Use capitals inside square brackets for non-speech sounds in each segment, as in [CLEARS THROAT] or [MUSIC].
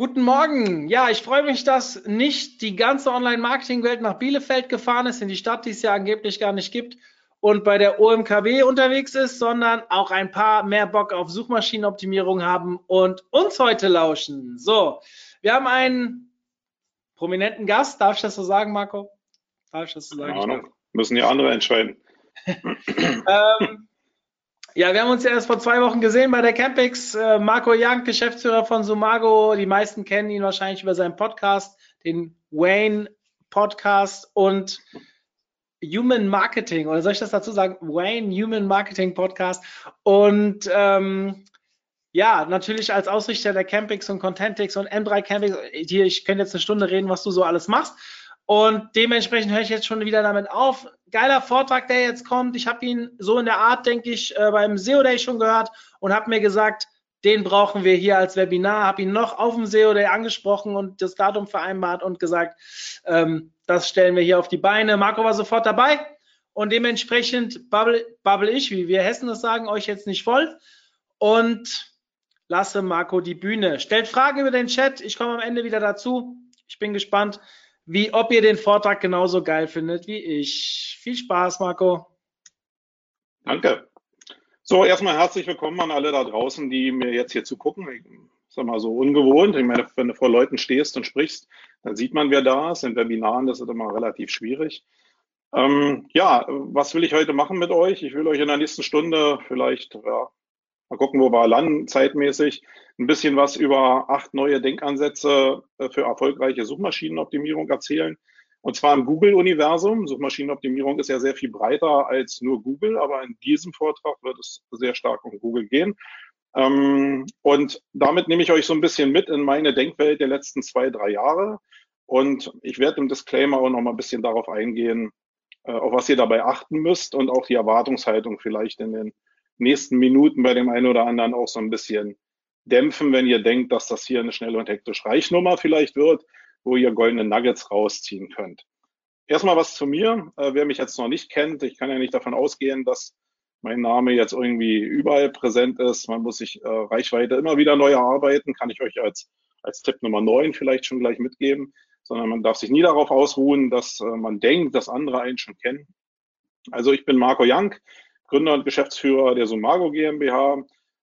Guten Morgen. Ja, ich freue mich, dass nicht die ganze Online-Marketing-Welt nach Bielefeld gefahren ist, in die Stadt, die es ja angeblich gar nicht gibt, und bei der OMKW unterwegs ist, sondern auch ein paar mehr Bock auf Suchmaschinenoptimierung haben und uns heute lauschen. So, wir haben einen prominenten Gast. Darf ich das so sagen, Marco? Darf ich das so sagen? Ja, müssen die andere entscheiden. [LAUGHS] ähm, ja, wir haben uns ja erst vor zwei Wochen gesehen bei der Campix. Äh, Marco Young, Geschäftsführer von Sumago. Die meisten kennen ihn wahrscheinlich über seinen Podcast, den Wayne Podcast und Human Marketing. Oder soll ich das dazu sagen? Wayne Human Marketing Podcast. Und ähm, ja, natürlich als Ausrichter der Campix und Contentix und M3 Campix. Hier, ich könnte jetzt eine Stunde reden, was du so alles machst. Und dementsprechend höre ich jetzt schon wieder damit auf. Geiler Vortrag, der jetzt kommt. Ich habe ihn so in der Art, denke ich, äh, beim SEO Day schon gehört und habe mir gesagt, den brauchen wir hier als Webinar. Habe ihn noch auf dem SEO Day angesprochen und das Datum vereinbart und gesagt, ähm, das stellen wir hier auf die Beine. Marco war sofort dabei und dementsprechend bubble, bubble ich, wie wir Hessen das sagen, euch jetzt nicht voll und lasse Marco die Bühne. Stellt Fragen über den Chat. Ich komme am Ende wieder dazu. Ich bin gespannt wie ob ihr den Vortrag genauso geil findet wie ich. Viel Spaß, Marco. Danke. So, erstmal herzlich willkommen an alle da draußen, die mir jetzt hier zugucken. Ich sag mal so ungewohnt. Ich meine, wenn du vor Leuten stehst und sprichst, dann sieht man, wer da ist. In Webinaren, das ist immer relativ schwierig. Ähm, ja, was will ich heute machen mit euch? Ich will euch in der nächsten Stunde vielleicht ja, mal gucken, wo wir landen zeitmäßig, ein bisschen was über acht neue Denkansätze äh, für erfolgreiche Suchmaschinenoptimierung erzählen. Und zwar im Google-Universum. Suchmaschinenoptimierung ist ja sehr viel breiter als nur Google, aber in diesem Vortrag wird es sehr stark um Google gehen. Ähm, und damit nehme ich euch so ein bisschen mit in meine Denkwelt der letzten zwei, drei Jahre. Und ich werde im Disclaimer auch noch mal ein bisschen darauf eingehen, äh, auf was ihr dabei achten müsst und auch die Erwartungshaltung vielleicht in den nächsten Minuten bei dem einen oder anderen auch so ein bisschen dämpfen, wenn ihr denkt, dass das hier eine schnelle und hektisch Reichnummer vielleicht wird, wo ihr goldene Nuggets rausziehen könnt. Erstmal was zu mir. Äh, wer mich jetzt noch nicht kennt, ich kann ja nicht davon ausgehen, dass mein Name jetzt irgendwie überall präsent ist. Man muss sich äh, Reichweite immer wieder neu erarbeiten, kann ich euch als, als Tipp Nummer 9 vielleicht schon gleich mitgeben, sondern man darf sich nie darauf ausruhen, dass äh, man denkt, dass andere einen schon kennen. Also ich bin Marco Young, Gründer und Geschäftsführer der Sumago GmbH.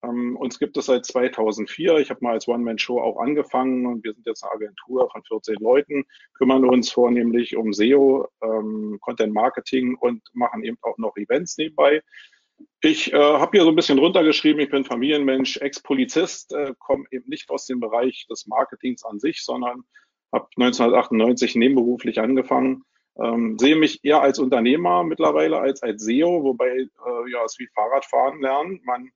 Ähm, uns gibt es seit 2004. Ich habe mal als One-Man-Show auch angefangen und wir sind jetzt eine Agentur von 14 Leuten, kümmern uns vornehmlich um SEO, ähm, Content Marketing und machen eben auch noch Events nebenbei. Ich äh, habe hier so ein bisschen runtergeschrieben, ich bin Familienmensch, Ex-Polizist, äh, komme eben nicht aus dem Bereich des Marketings an sich, sondern habe 1998 nebenberuflich angefangen ähm, sehe mich eher als Unternehmer mittlerweile als als SEO, wobei äh, ja es wie Fahrradfahren lernen. Man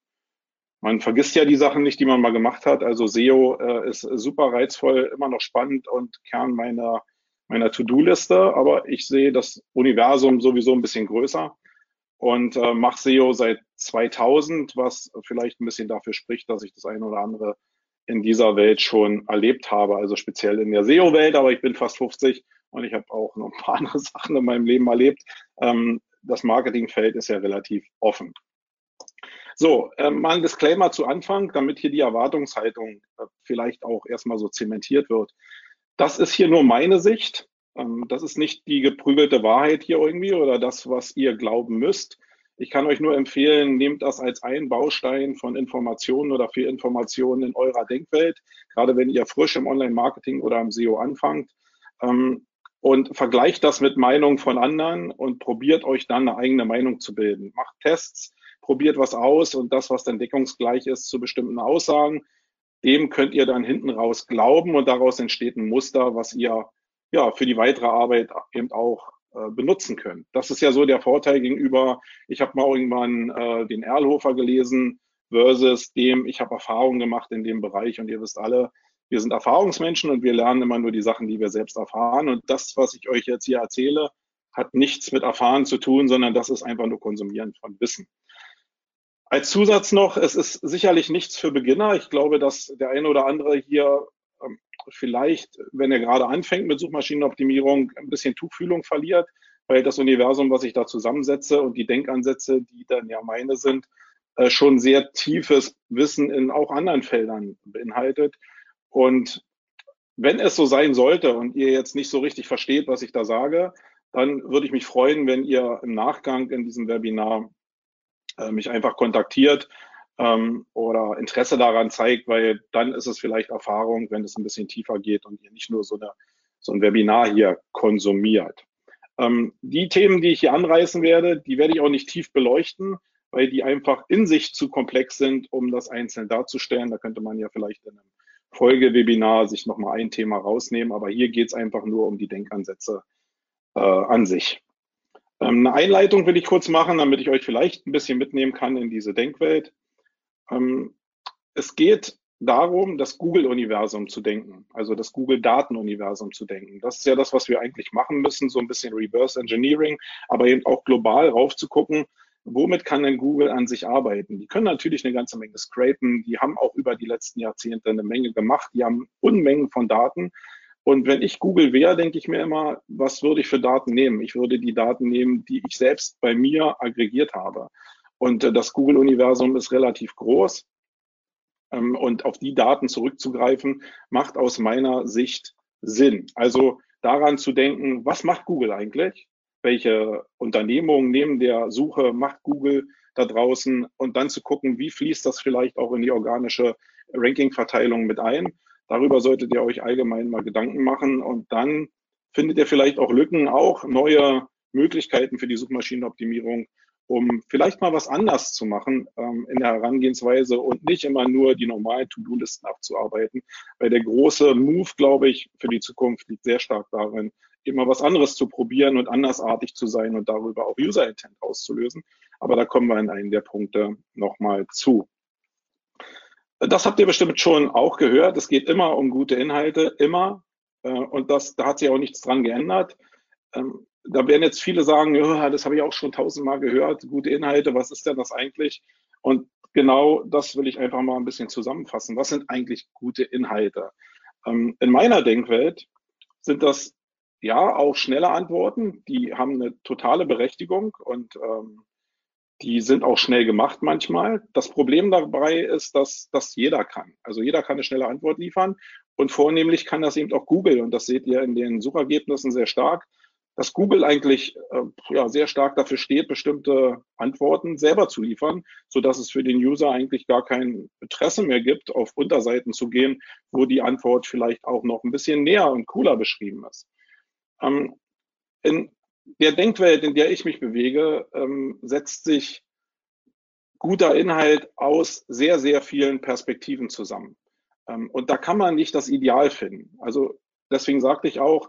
man vergisst ja die Sachen nicht, die man mal gemacht hat. Also SEO äh, ist super reizvoll, immer noch spannend und Kern meiner meiner To-Do-Liste. Aber ich sehe das Universum sowieso ein bisschen größer und äh, mache SEO seit 2000, was vielleicht ein bisschen dafür spricht, dass ich das eine oder andere in dieser Welt schon erlebt habe, also speziell in der SEO-Welt, aber ich bin fast 50 und ich habe auch noch ein paar [LAUGHS] andere Sachen in meinem Leben erlebt. Ähm, das Marketingfeld ist ja relativ offen. So, äh, mal ein Disclaimer zu Anfang, damit hier die Erwartungshaltung äh, vielleicht auch erstmal so zementiert wird. Das ist hier nur meine Sicht. Ähm, das ist nicht die geprügelte Wahrheit hier irgendwie oder das, was ihr glauben müsst. Ich kann euch nur empfehlen, nehmt das als einen Baustein von Informationen oder für Informationen in eurer Denkwelt, gerade wenn ihr frisch im Online-Marketing oder im SEO anfangt. Ähm, und vergleicht das mit Meinungen von anderen und probiert euch dann eine eigene Meinung zu bilden. Macht Tests, probiert was aus und das, was dann deckungsgleich ist zu bestimmten Aussagen, dem könnt ihr dann hinten raus glauben und daraus entsteht ein Muster, was ihr ja für die weitere Arbeit eben auch äh, benutzen könnt. Das ist ja so der Vorteil gegenüber, ich habe mal irgendwann äh, den Erlhofer gelesen versus dem, ich habe Erfahrungen gemacht in dem Bereich und ihr wisst alle, wir sind Erfahrungsmenschen und wir lernen immer nur die Sachen, die wir selbst erfahren. Und das, was ich euch jetzt hier erzähle, hat nichts mit Erfahren zu tun, sondern das ist einfach nur Konsumieren von Wissen. Als Zusatz noch, es ist sicherlich nichts für Beginner. Ich glaube, dass der eine oder andere hier ähm, vielleicht, wenn er gerade anfängt mit Suchmaschinenoptimierung, ein bisschen Tuchfühlung verliert, weil das Universum, was ich da zusammensetze und die Denkansätze, die dann ja meine sind, äh, schon sehr tiefes Wissen in auch anderen Feldern beinhaltet. Und wenn es so sein sollte und ihr jetzt nicht so richtig versteht, was ich da sage, dann würde ich mich freuen, wenn ihr im Nachgang in diesem Webinar äh, mich einfach kontaktiert ähm, oder Interesse daran zeigt, weil dann ist es vielleicht Erfahrung, wenn es ein bisschen tiefer geht und ihr nicht nur so, eine, so ein Webinar hier konsumiert. Ähm, die Themen, die ich hier anreißen werde, die werde ich auch nicht tief beleuchten, weil die einfach in sich zu komplex sind, um das einzeln darzustellen. Da könnte man ja vielleicht in einem Folgewebinar sich nochmal ein Thema rausnehmen, aber hier geht es einfach nur um die Denkansätze äh, an sich. Ähm, eine Einleitung will ich kurz machen, damit ich euch vielleicht ein bisschen mitnehmen kann in diese Denkwelt. Ähm, es geht darum, das Google-Universum zu denken, also das Google-Daten-Universum zu denken. Das ist ja das, was wir eigentlich machen müssen, so ein bisschen Reverse Engineering, aber eben auch global raufzugucken, womit kann denn Google an sich arbeiten? Die können natürlich eine ganze Menge scrapen, die haben auch über die letzten Jahrzehnte eine Menge gemacht, die haben Unmengen von Daten, und wenn ich Google wäre, denke ich mir immer, was würde ich für Daten nehmen? Ich würde die Daten nehmen, die ich selbst bei mir aggregiert habe. Und äh, das Google-Universum ist relativ groß. Ähm, und auf die Daten zurückzugreifen, macht aus meiner Sicht Sinn. Also daran zu denken, was macht Google eigentlich? Welche Unternehmungen neben der Suche macht Google da draußen? Und dann zu gucken, wie fließt das vielleicht auch in die organische Ranking-Verteilung mit ein? Darüber solltet ihr euch allgemein mal Gedanken machen und dann findet ihr vielleicht auch Lücken, auch neue Möglichkeiten für die Suchmaschinenoptimierung, um vielleicht mal was anders zu machen ähm, in der Herangehensweise und nicht immer nur die normalen To-Do-Listen abzuarbeiten. Weil der große Move, glaube ich, für die Zukunft liegt sehr stark darin, immer was anderes zu probieren und andersartig zu sein und darüber auch User-Intent auszulösen. Aber da kommen wir in einen der Punkte nochmal zu. Das habt ihr bestimmt schon auch gehört. Es geht immer um gute Inhalte, immer. Äh, und das, da hat sich auch nichts dran geändert. Ähm, da werden jetzt viele sagen, ja, das habe ich auch schon tausendmal gehört, gute Inhalte, was ist denn das eigentlich? Und genau das will ich einfach mal ein bisschen zusammenfassen. Was sind eigentlich gute Inhalte? Ähm, in meiner Denkwelt sind das ja auch schnelle Antworten, die haben eine totale Berechtigung und ähm, die sind auch schnell gemacht manchmal. Das Problem dabei ist, dass das jeder kann. Also jeder kann eine schnelle Antwort liefern und vornehmlich kann das eben auch Google und das seht ihr in den Suchergebnissen sehr stark, dass Google eigentlich äh, ja, sehr stark dafür steht, bestimmte Antworten selber zu liefern, so dass es für den User eigentlich gar kein Interesse mehr gibt, auf Unterseiten zu gehen, wo die Antwort vielleicht auch noch ein bisschen näher und cooler beschrieben ist. Ähm, in der Denkwelt, in der ich mich bewege, ähm, setzt sich guter Inhalt aus sehr, sehr vielen Perspektiven zusammen. Ähm, und da kann man nicht das Ideal finden. Also deswegen sagte ich auch,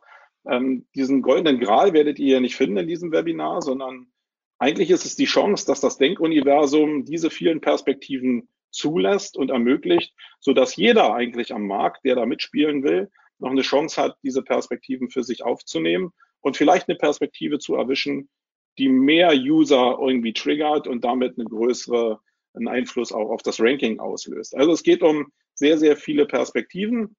ähm, diesen goldenen Gral werdet ihr ja nicht finden in diesem Webinar, sondern eigentlich ist es die Chance, dass das Denkuniversum diese vielen Perspektiven zulässt und ermöglicht, so dass jeder eigentlich am Markt, der da mitspielen will, noch eine Chance hat, diese Perspektiven für sich aufzunehmen und vielleicht eine Perspektive zu erwischen, die mehr User irgendwie triggert und damit eine größere einen Einfluss auch auf das Ranking auslöst. Also es geht um sehr, sehr viele Perspektiven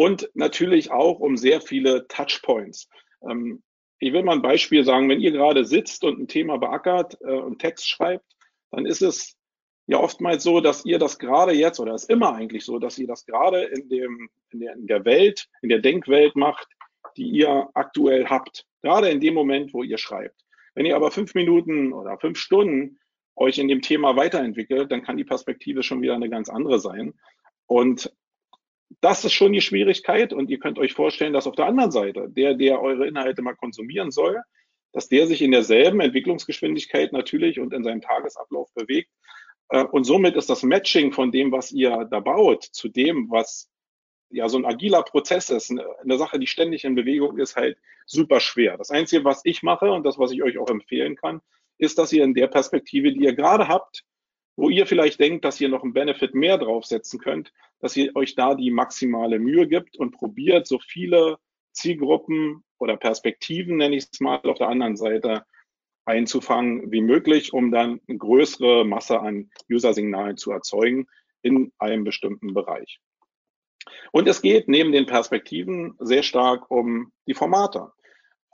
und natürlich auch um sehr viele Touchpoints. Ähm, ich will mal ein Beispiel sagen, wenn ihr gerade sitzt und ein Thema beackert äh, und Text schreibt, dann ist es ja oftmals so, dass ihr das gerade jetzt, oder ist immer eigentlich so, dass ihr das gerade in, dem, in, der, in der Welt, in der Denkwelt macht, die ihr aktuell habt, gerade in dem Moment, wo ihr schreibt. Wenn ihr aber fünf Minuten oder fünf Stunden euch in dem Thema weiterentwickelt, dann kann die Perspektive schon wieder eine ganz andere sein. Und das ist schon die Schwierigkeit. Und ihr könnt euch vorstellen, dass auf der anderen Seite der, der eure Inhalte mal konsumieren soll, dass der sich in derselben Entwicklungsgeschwindigkeit natürlich und in seinem Tagesablauf bewegt. Äh, und somit ist das Matching von dem, was ihr da baut, zu dem, was ja so ein agiler Prozess ist, eine Sache, die ständig in Bewegung ist, halt super schwer. Das Einzige, was ich mache und das, was ich euch auch empfehlen kann, ist, dass ihr in der Perspektive, die ihr gerade habt, wo ihr vielleicht denkt, dass ihr noch einen Benefit mehr draufsetzen könnt, dass ihr euch da die maximale Mühe gibt und probiert, so viele Zielgruppen oder Perspektiven, nenne ich es mal, auf der anderen Seite einzufangen wie möglich, um dann eine größere Masse an User-Signalen zu erzeugen in einem bestimmten Bereich. Und es geht neben den Perspektiven sehr stark um die Formate.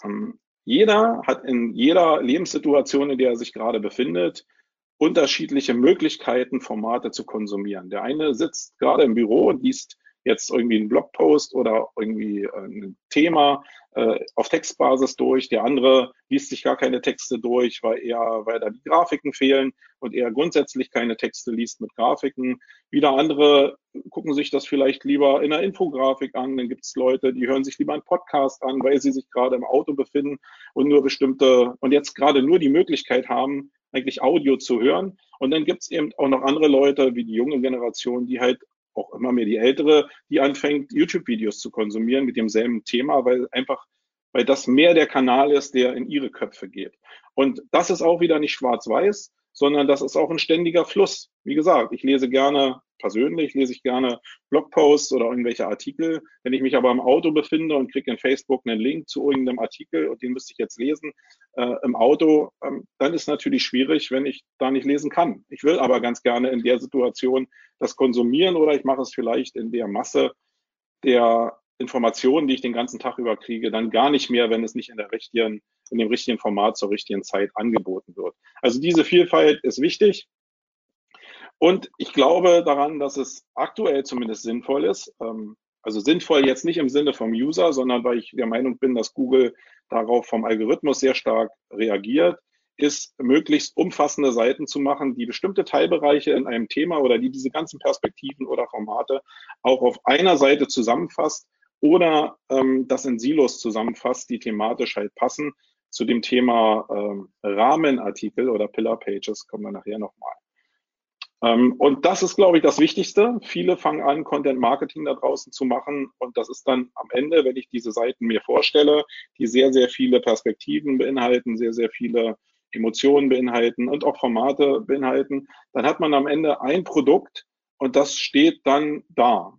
Ähm, jeder hat in jeder Lebenssituation, in der er sich gerade befindet, unterschiedliche Möglichkeiten, Formate zu konsumieren. Der eine sitzt gerade im Büro und liest jetzt irgendwie einen Blogpost oder irgendwie äh, ein Thema äh, auf Textbasis durch. Der andere liest sich gar keine Texte durch, weil er, weil da die Grafiken fehlen und er grundsätzlich keine Texte liest mit Grafiken. Wieder andere gucken sich das vielleicht lieber in einer Infografik an. Dann gibt es Leute, die hören sich lieber einen Podcast an, weil sie sich gerade im Auto befinden und nur bestimmte und jetzt gerade nur die Möglichkeit haben, eigentlich Audio zu hören. Und dann gibt es eben auch noch andere Leute, wie die junge Generation, die halt auch immer mehr die ältere, die anfängt, YouTube-Videos zu konsumieren mit demselben Thema, weil einfach, weil das mehr der Kanal ist, der in ihre Köpfe geht. Und das ist auch wieder nicht schwarz-weiß, sondern das ist auch ein ständiger Fluss. Wie gesagt, ich lese gerne persönlich, lese ich gerne Blogposts oder irgendwelche Artikel. Wenn ich mich aber im Auto befinde und kriege in Facebook einen Link zu irgendeinem Artikel und den müsste ich jetzt lesen äh, im Auto, ähm, dann ist natürlich schwierig, wenn ich da nicht lesen kann. Ich will aber ganz gerne in der Situation das konsumieren oder ich mache es vielleicht in der Masse der Informationen, die ich den ganzen Tag über kriege, dann gar nicht mehr, wenn es nicht in der richtigen, in dem richtigen Format zur richtigen Zeit angeboten wird. Also diese Vielfalt ist wichtig. Und ich glaube daran, dass es aktuell zumindest sinnvoll ist. Ähm, also sinnvoll jetzt nicht im Sinne vom User, sondern weil ich der Meinung bin, dass Google darauf vom Algorithmus sehr stark reagiert, ist möglichst umfassende Seiten zu machen, die bestimmte Teilbereiche in einem Thema oder die diese ganzen Perspektiven oder Formate auch auf einer Seite zusammenfasst oder ähm, das in Silos zusammenfasst, die thematisch halt passen. Zu dem Thema ähm, Rahmenartikel oder Pillar Pages kommen wir nachher nochmal. Ähm, und das ist, glaube ich, das Wichtigste. Viele fangen an, Content Marketing da draußen zu machen. Und das ist dann am Ende, wenn ich diese Seiten mir vorstelle, die sehr, sehr viele Perspektiven beinhalten, sehr, sehr viele Emotionen beinhalten und auch Formate beinhalten, dann hat man am Ende ein Produkt und das steht dann da.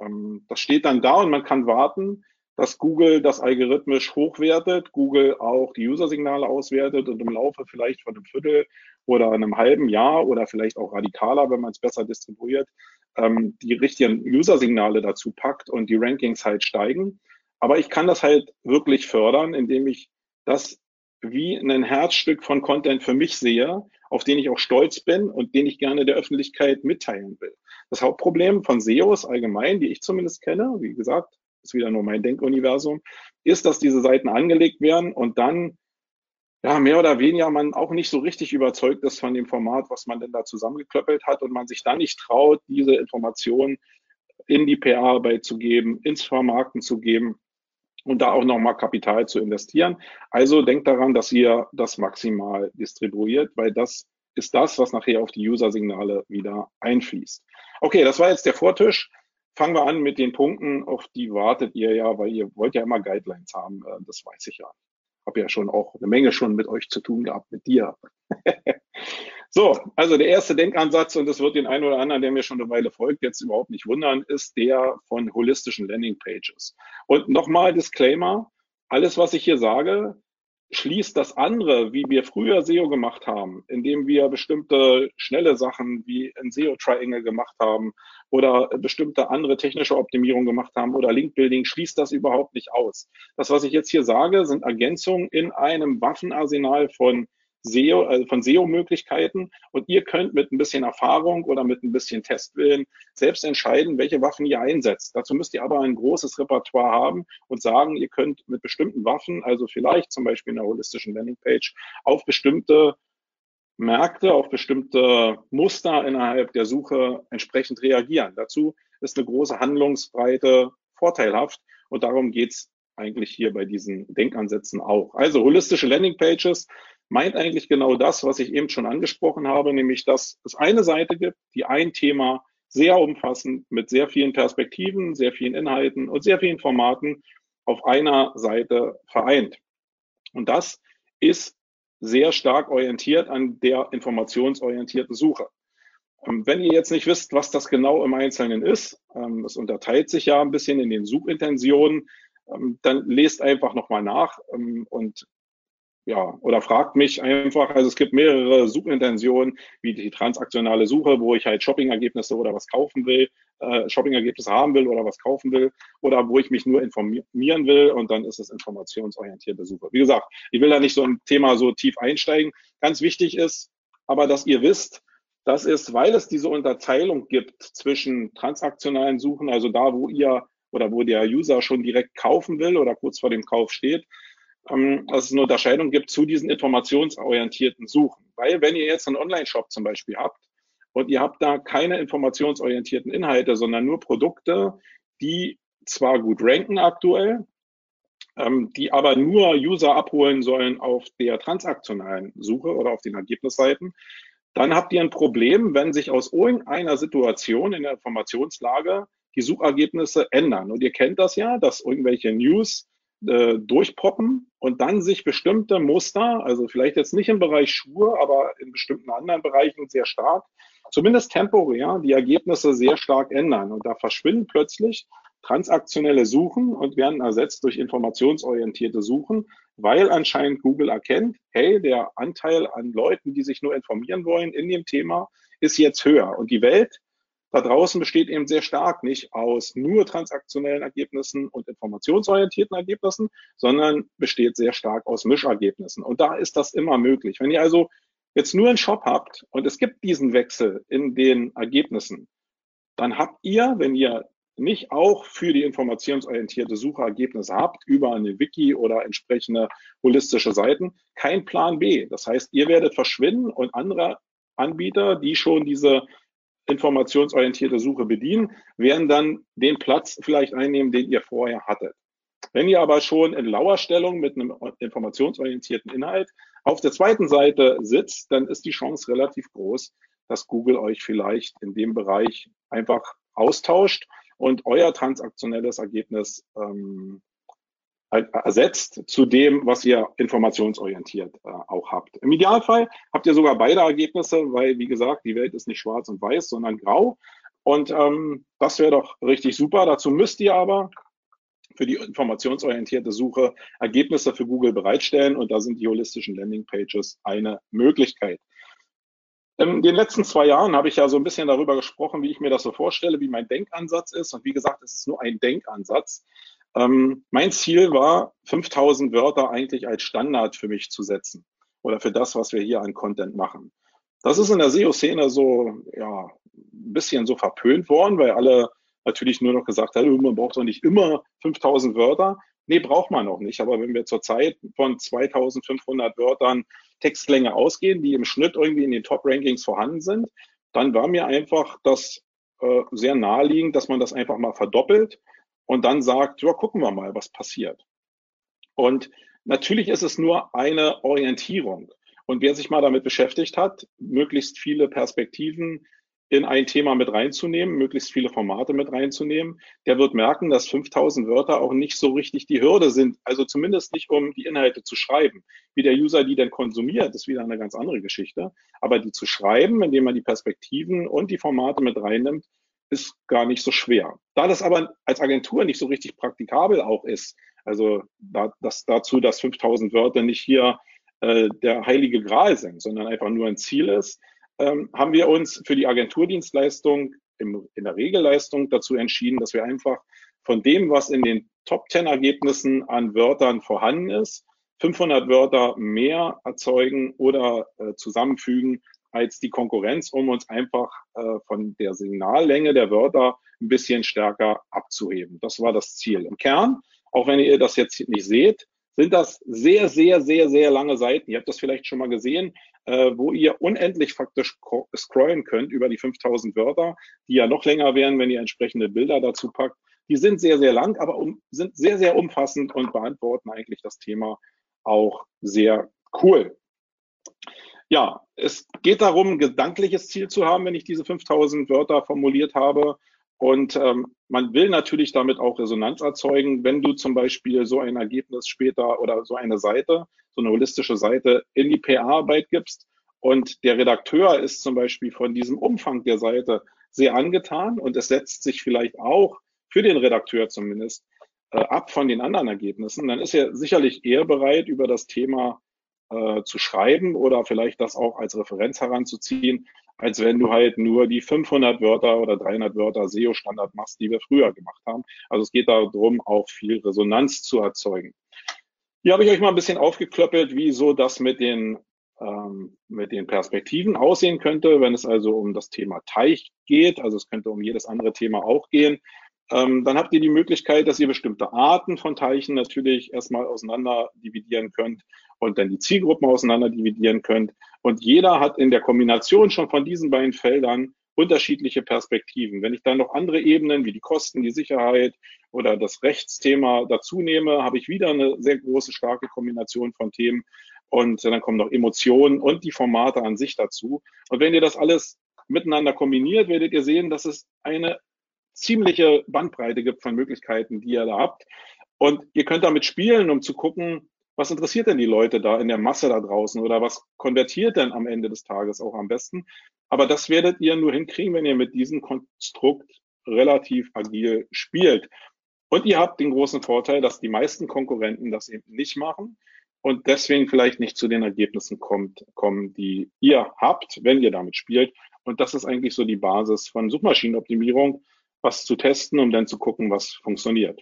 Ähm, das steht dann da und man kann warten, dass Google das algorithmisch hochwertet, Google auch die User-Signale auswertet und im Laufe vielleicht von einem Viertel oder einem halben Jahr oder vielleicht auch radikaler, wenn man es besser distribuiert, ähm, die richtigen User-Signale dazu packt und die Rankings halt steigen. Aber ich kann das halt wirklich fördern, indem ich das wie ein Herzstück von Content für mich sehe, auf den ich auch stolz bin und den ich gerne der Öffentlichkeit mitteilen will. Das Hauptproblem von SEOs allgemein, die ich zumindest kenne, wie gesagt, ist wieder nur mein Denkuniversum, ist, dass diese Seiten angelegt werden und dann ja, mehr oder weniger man auch nicht so richtig überzeugt ist von dem Format, was man denn da zusammengeklöppelt hat und man sich dann nicht traut, diese Informationen in die PR-Arbeit zu geben, ins Vermarkten zu geben und da auch nochmal Kapital zu investieren. Also denkt daran, dass ihr das maximal distribuiert, weil das ist das, was nachher auf die User-Signale wieder einfließt. Okay, das war jetzt der Vortisch. Fangen wir an mit den Punkten, auf die wartet ihr ja, weil ihr wollt ja immer Guidelines haben. Äh, das weiß ich ja. Hab ja schon auch eine Menge schon mit euch zu tun gehabt, mit dir. [LAUGHS] So, also der erste Denkansatz, und das wird den einen oder anderen, der mir schon eine Weile folgt, jetzt überhaupt nicht wundern, ist der von holistischen Landingpages. Und nochmal Disclaimer, alles, was ich hier sage, schließt das andere, wie wir früher SEO gemacht haben, indem wir bestimmte schnelle Sachen wie ein SEO-Triangle gemacht haben oder bestimmte andere technische Optimierung gemacht haben oder Link-Building, schließt das überhaupt nicht aus. Das, was ich jetzt hier sage, sind Ergänzungen in einem Waffenarsenal von SEO, also von SEO-Möglichkeiten. Und ihr könnt mit ein bisschen Erfahrung oder mit ein bisschen Testwillen selbst entscheiden, welche Waffen ihr einsetzt. Dazu müsst ihr aber ein großes Repertoire haben und sagen, ihr könnt mit bestimmten Waffen, also vielleicht zum Beispiel in einer holistischen Landingpage, auf bestimmte Märkte, auf bestimmte Muster innerhalb der Suche entsprechend reagieren. Dazu ist eine große Handlungsbreite vorteilhaft und darum geht's eigentlich hier bei diesen Denkansätzen auch. Also holistische Landingpages meint eigentlich genau das, was ich eben schon angesprochen habe, nämlich dass es eine Seite gibt, die ein Thema sehr umfassend mit sehr vielen Perspektiven, sehr vielen Inhalten und sehr vielen Formaten auf einer Seite vereint. Und das ist sehr stark orientiert an der informationsorientierten Suche. Ähm, wenn ihr jetzt nicht wisst, was das genau im Einzelnen ist, ähm, es unterteilt sich ja ein bisschen in den Suchintentionen, ähm, dann lest einfach nochmal nach und ja, oder fragt mich einfach, also es gibt mehrere Suchintentionen, wie die transaktionale Suche, wo ich halt Shopping-Ergebnisse oder was kaufen will, äh, Shopping-Ergebnisse haben will oder was kaufen will, oder wo ich mich nur informieren will und dann ist es informationsorientierte Suche. Wie gesagt, ich will da nicht so ein Thema so tief einsteigen. Ganz wichtig ist aber, dass ihr wisst, das ist, weil es diese Unterteilung gibt zwischen transaktionalen Suchen, also da, wo ihr oder wo der User schon direkt kaufen will oder kurz vor dem Kauf steht, ähm, dass es eine Unterscheidung gibt zu diesen informationsorientierten Suchen. Weil wenn ihr jetzt einen Online-Shop zum Beispiel habt und ihr habt da keine informationsorientierten Inhalte, sondern nur Produkte, die zwar gut ranken aktuell, ähm, die aber nur User abholen sollen auf der transaktionalen Suche oder auf den Ergebnisseiten, dann habt ihr ein Problem, wenn sich aus irgendeiner Situation in der Informationslage die Suchergebnisse ändern. Und ihr kennt das ja, dass irgendwelche News äh, durchpoppen und dann sich bestimmte Muster, also vielleicht jetzt nicht im Bereich Schuhe, aber in bestimmten anderen Bereichen sehr stark, zumindest temporär, die Ergebnisse sehr stark ändern. Und da verschwinden plötzlich transaktionelle Suchen und werden ersetzt durch informationsorientierte Suchen, weil anscheinend Google erkennt, hey, der Anteil an Leuten, die sich nur informieren wollen in dem Thema, ist jetzt höher. Und die Welt da draußen besteht eben sehr stark nicht aus nur transaktionellen Ergebnissen und informationsorientierten Ergebnissen, sondern besteht sehr stark aus Mischergebnissen. Und da ist das immer möglich. Wenn ihr also jetzt nur einen Shop habt und es gibt diesen Wechsel in den Ergebnissen, dann habt ihr, wenn ihr nicht auch für die informationsorientierte Suche Ergebnisse habt über eine Wiki oder entsprechende holistische Seiten, kein Plan B. Das heißt, ihr werdet verschwinden und andere Anbieter, die schon diese informationsorientierte Suche bedienen, werden dann den Platz vielleicht einnehmen, den ihr vorher hattet. Wenn ihr aber schon in Lauerstellung mit einem informationsorientierten Inhalt auf der zweiten Seite sitzt, dann ist die Chance relativ groß, dass Google euch vielleicht in dem Bereich einfach austauscht und euer transaktionelles Ergebnis ähm, ersetzt zu dem, was ihr informationsorientiert äh, auch habt. Im Idealfall habt ihr sogar beide Ergebnisse, weil, wie gesagt, die Welt ist nicht schwarz und weiß, sondern grau. Und ähm, das wäre doch richtig super. Dazu müsst ihr aber für die informationsorientierte Suche Ergebnisse für Google bereitstellen und da sind die holistischen Landingpages eine Möglichkeit. In den letzten zwei Jahren habe ich ja so ein bisschen darüber gesprochen, wie ich mir das so vorstelle, wie mein Denkansatz ist. Und wie gesagt, es ist nur ein Denkansatz. Ähm, mein Ziel war, 5000 Wörter eigentlich als Standard für mich zu setzen oder für das, was wir hier an Content machen. Das ist in der SEO-Szene so, ja, ein bisschen so verpönt worden, weil alle natürlich nur noch gesagt haben, man braucht doch nicht immer 5000 Wörter. Nee, braucht man auch nicht. Aber wenn wir zurzeit von 2500 Wörtern Textlänge ausgehen, die im Schnitt irgendwie in den Top-Rankings vorhanden sind, dann war mir einfach das äh, sehr naheliegend, dass man das einfach mal verdoppelt und dann sagt, ja, gucken wir mal, was passiert. Und natürlich ist es nur eine Orientierung. Und wer sich mal damit beschäftigt hat, möglichst viele Perspektiven in ein Thema mit reinzunehmen, möglichst viele Formate mit reinzunehmen, der wird merken, dass 5000 Wörter auch nicht so richtig die Hürde sind. Also zumindest nicht, um die Inhalte zu schreiben. Wie der User die denn konsumiert, ist wieder eine ganz andere Geschichte. Aber die zu schreiben, indem man die Perspektiven und die Formate mit reinnimmt, ist gar nicht so schwer. Da das aber als Agentur nicht so richtig praktikabel auch ist, also da, das dazu, dass 5000 Wörter nicht hier äh, der heilige Gral sind, sondern einfach nur ein Ziel ist, ähm, haben wir uns für die Agenturdienstleistung im, in der Regelleistung dazu entschieden, dass wir einfach von dem, was in den Top 10 Ergebnissen an Wörtern vorhanden ist, 500 Wörter mehr erzeugen oder äh, zusammenfügen, als die Konkurrenz, um uns einfach äh, von der Signallänge der Wörter ein bisschen stärker abzuheben. Das war das Ziel. Im Kern, auch wenn ihr das jetzt nicht seht, sind das sehr, sehr, sehr, sehr lange Seiten. Ihr habt das vielleicht schon mal gesehen, äh, wo ihr unendlich faktisch scrollen könnt über die 5000 Wörter, die ja noch länger wären, wenn ihr entsprechende Bilder dazu packt. Die sind sehr, sehr lang, aber um, sind sehr, sehr umfassend und beantworten eigentlich das Thema auch sehr cool. Ja, es geht darum, ein gedankliches Ziel zu haben, wenn ich diese 5000 Wörter formuliert habe. Und ähm, man will natürlich damit auch Resonanz erzeugen, wenn du zum Beispiel so ein Ergebnis später oder so eine Seite, so eine holistische Seite in die PR-Arbeit gibst Und der Redakteur ist zum Beispiel von diesem Umfang der Seite sehr angetan und es setzt sich vielleicht auch für den Redakteur zumindest äh, ab von den anderen Ergebnissen, dann ist er sicherlich eher bereit, über das Thema äh, zu schreiben oder vielleicht das auch als Referenz heranzuziehen, als wenn du halt nur die 500 Wörter oder 300 Wörter SEO-Standard machst, die wir früher gemacht haben. Also es geht darum, auch viel Resonanz zu erzeugen. Hier habe ich euch mal ein bisschen aufgeklöppelt, wie so das mit den, ähm, mit den Perspektiven aussehen könnte, wenn es also um das Thema Teich geht. Also es könnte um jedes andere Thema auch gehen. Ähm, dann habt ihr die Möglichkeit, dass ihr bestimmte Arten von Teichen natürlich erstmal auseinander dividieren könnt und dann die Zielgruppen auseinander dividieren könnt. Und jeder hat in der Kombination schon von diesen beiden Feldern unterschiedliche Perspektiven. Wenn ich dann noch andere Ebenen wie die Kosten, die Sicherheit oder das Rechtsthema dazu nehme, habe ich wieder eine sehr große, starke Kombination von Themen. Und dann kommen noch Emotionen und die Formate an sich dazu. Und wenn ihr das alles miteinander kombiniert, werdet ihr sehen, dass es eine ziemliche Bandbreite gibt von Möglichkeiten, die ihr da habt. Und ihr könnt damit spielen, um zu gucken, was interessiert denn die Leute da in der Masse da draußen oder was konvertiert denn am Ende des Tages auch am besten? Aber das werdet ihr nur hinkriegen, wenn ihr mit diesem Konstrukt relativ agil spielt. Und ihr habt den großen Vorteil, dass die meisten Konkurrenten das eben nicht machen und deswegen vielleicht nicht zu den Ergebnissen kommt, kommen, die ihr habt, wenn ihr damit spielt. Und das ist eigentlich so die Basis von Suchmaschinenoptimierung, was zu testen, um dann zu gucken, was funktioniert.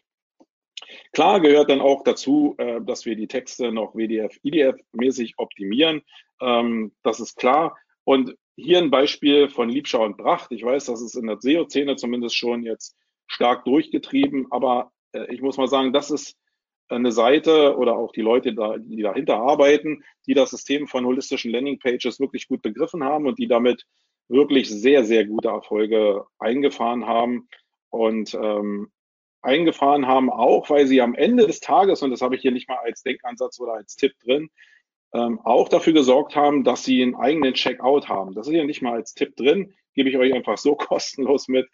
Klar gehört dann auch dazu, äh, dass wir die Texte noch WDF, IDF-mäßig optimieren. Ähm, das ist klar. Und hier ein Beispiel von Liebschau und Bracht. Ich weiß, das ist in der SEO-Szene zumindest schon jetzt stark durchgetrieben, aber äh, ich muss mal sagen, das ist eine Seite oder auch die Leute, die dahinter arbeiten, die das System von holistischen Landingpages wirklich gut begriffen haben und die damit wirklich sehr, sehr gute Erfolge eingefahren haben. Und ähm, eingefahren haben, auch weil sie am Ende des Tages, und das habe ich hier nicht mal als Denkansatz oder als Tipp drin, ähm, auch dafür gesorgt haben, dass sie einen eigenen Checkout haben. Das ist ja nicht mal als Tipp drin, gebe ich euch einfach so [LAUGHS] kostenlos mit.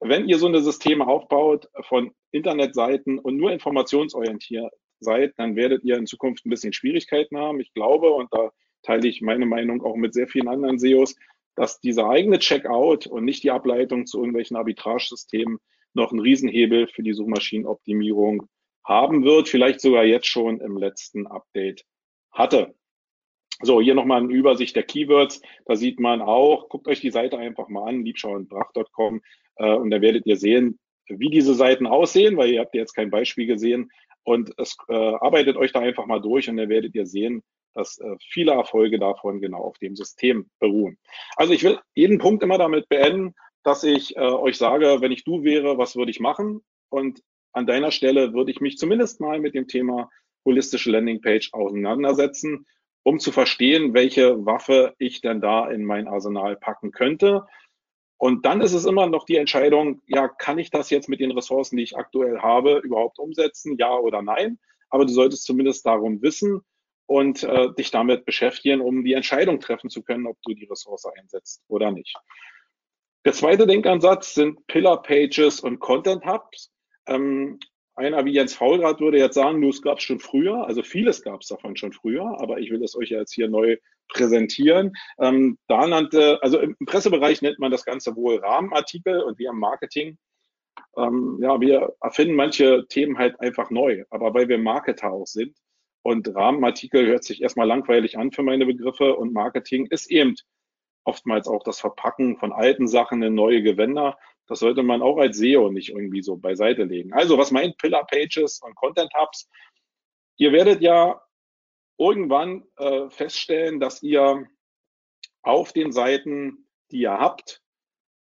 Wenn ihr so eine Systeme aufbaut von Internetseiten und nur informationsorientiert seid, dann werdet ihr in Zukunft ein bisschen Schwierigkeiten haben. Ich glaube, und da teile ich meine Meinung auch mit sehr vielen anderen SEOs, dass dieser eigene Checkout und nicht die Ableitung zu irgendwelchen Arbitragesystemen noch einen Riesenhebel für die Suchmaschinenoptimierung haben wird, vielleicht sogar jetzt schon im letzten Update hatte. So, hier nochmal eine Übersicht der Keywords. Da sieht man auch, guckt euch die Seite einfach mal an, liebschauundbrach.com, äh, und da werdet ihr sehen, wie diese Seiten aussehen, weil ihr habt jetzt kein Beispiel gesehen. Und es äh, arbeitet euch da einfach mal durch und dann werdet ihr sehen, dass äh, viele Erfolge davon genau auf dem System beruhen. Also ich will jeden Punkt immer damit beenden, dass ich äh, euch sage, wenn ich du wäre, was würde ich machen? Und an deiner Stelle würde ich mich zumindest mal mit dem Thema holistische Landingpage auseinandersetzen, um zu verstehen, welche Waffe ich denn da in mein Arsenal packen könnte. Und dann ist es immer noch die Entscheidung, ja, kann ich das jetzt mit den Ressourcen, die ich aktuell habe, überhaupt umsetzen, ja oder nein? Aber du solltest zumindest darum wissen und äh, dich damit beschäftigen, um die Entscheidung treffen zu können, ob du die Ressource einsetzt oder nicht. Der zweite Denkansatz sind Pillar Pages und Content Hubs. Ähm, einer wie Jens Faulrad würde jetzt sagen, nur es gab es schon früher, also vieles gab es davon schon früher, aber ich will es euch jetzt hier neu präsentieren. Ähm, da nannte, also im Pressebereich nennt man das Ganze wohl Rahmenartikel und wir im Marketing, ähm, ja, wir erfinden manche Themen halt einfach neu, aber weil wir Marketer auch sind und Rahmenartikel hört sich erstmal langweilig an für meine Begriffe und Marketing ist eben oftmals auch das Verpacken von alten Sachen in neue Gewänder. Das sollte man auch als SEO nicht irgendwie so beiseite legen. Also was meint Pillar Pages und Content Hubs? Ihr werdet ja irgendwann äh, feststellen, dass ihr auf den Seiten, die ihr habt,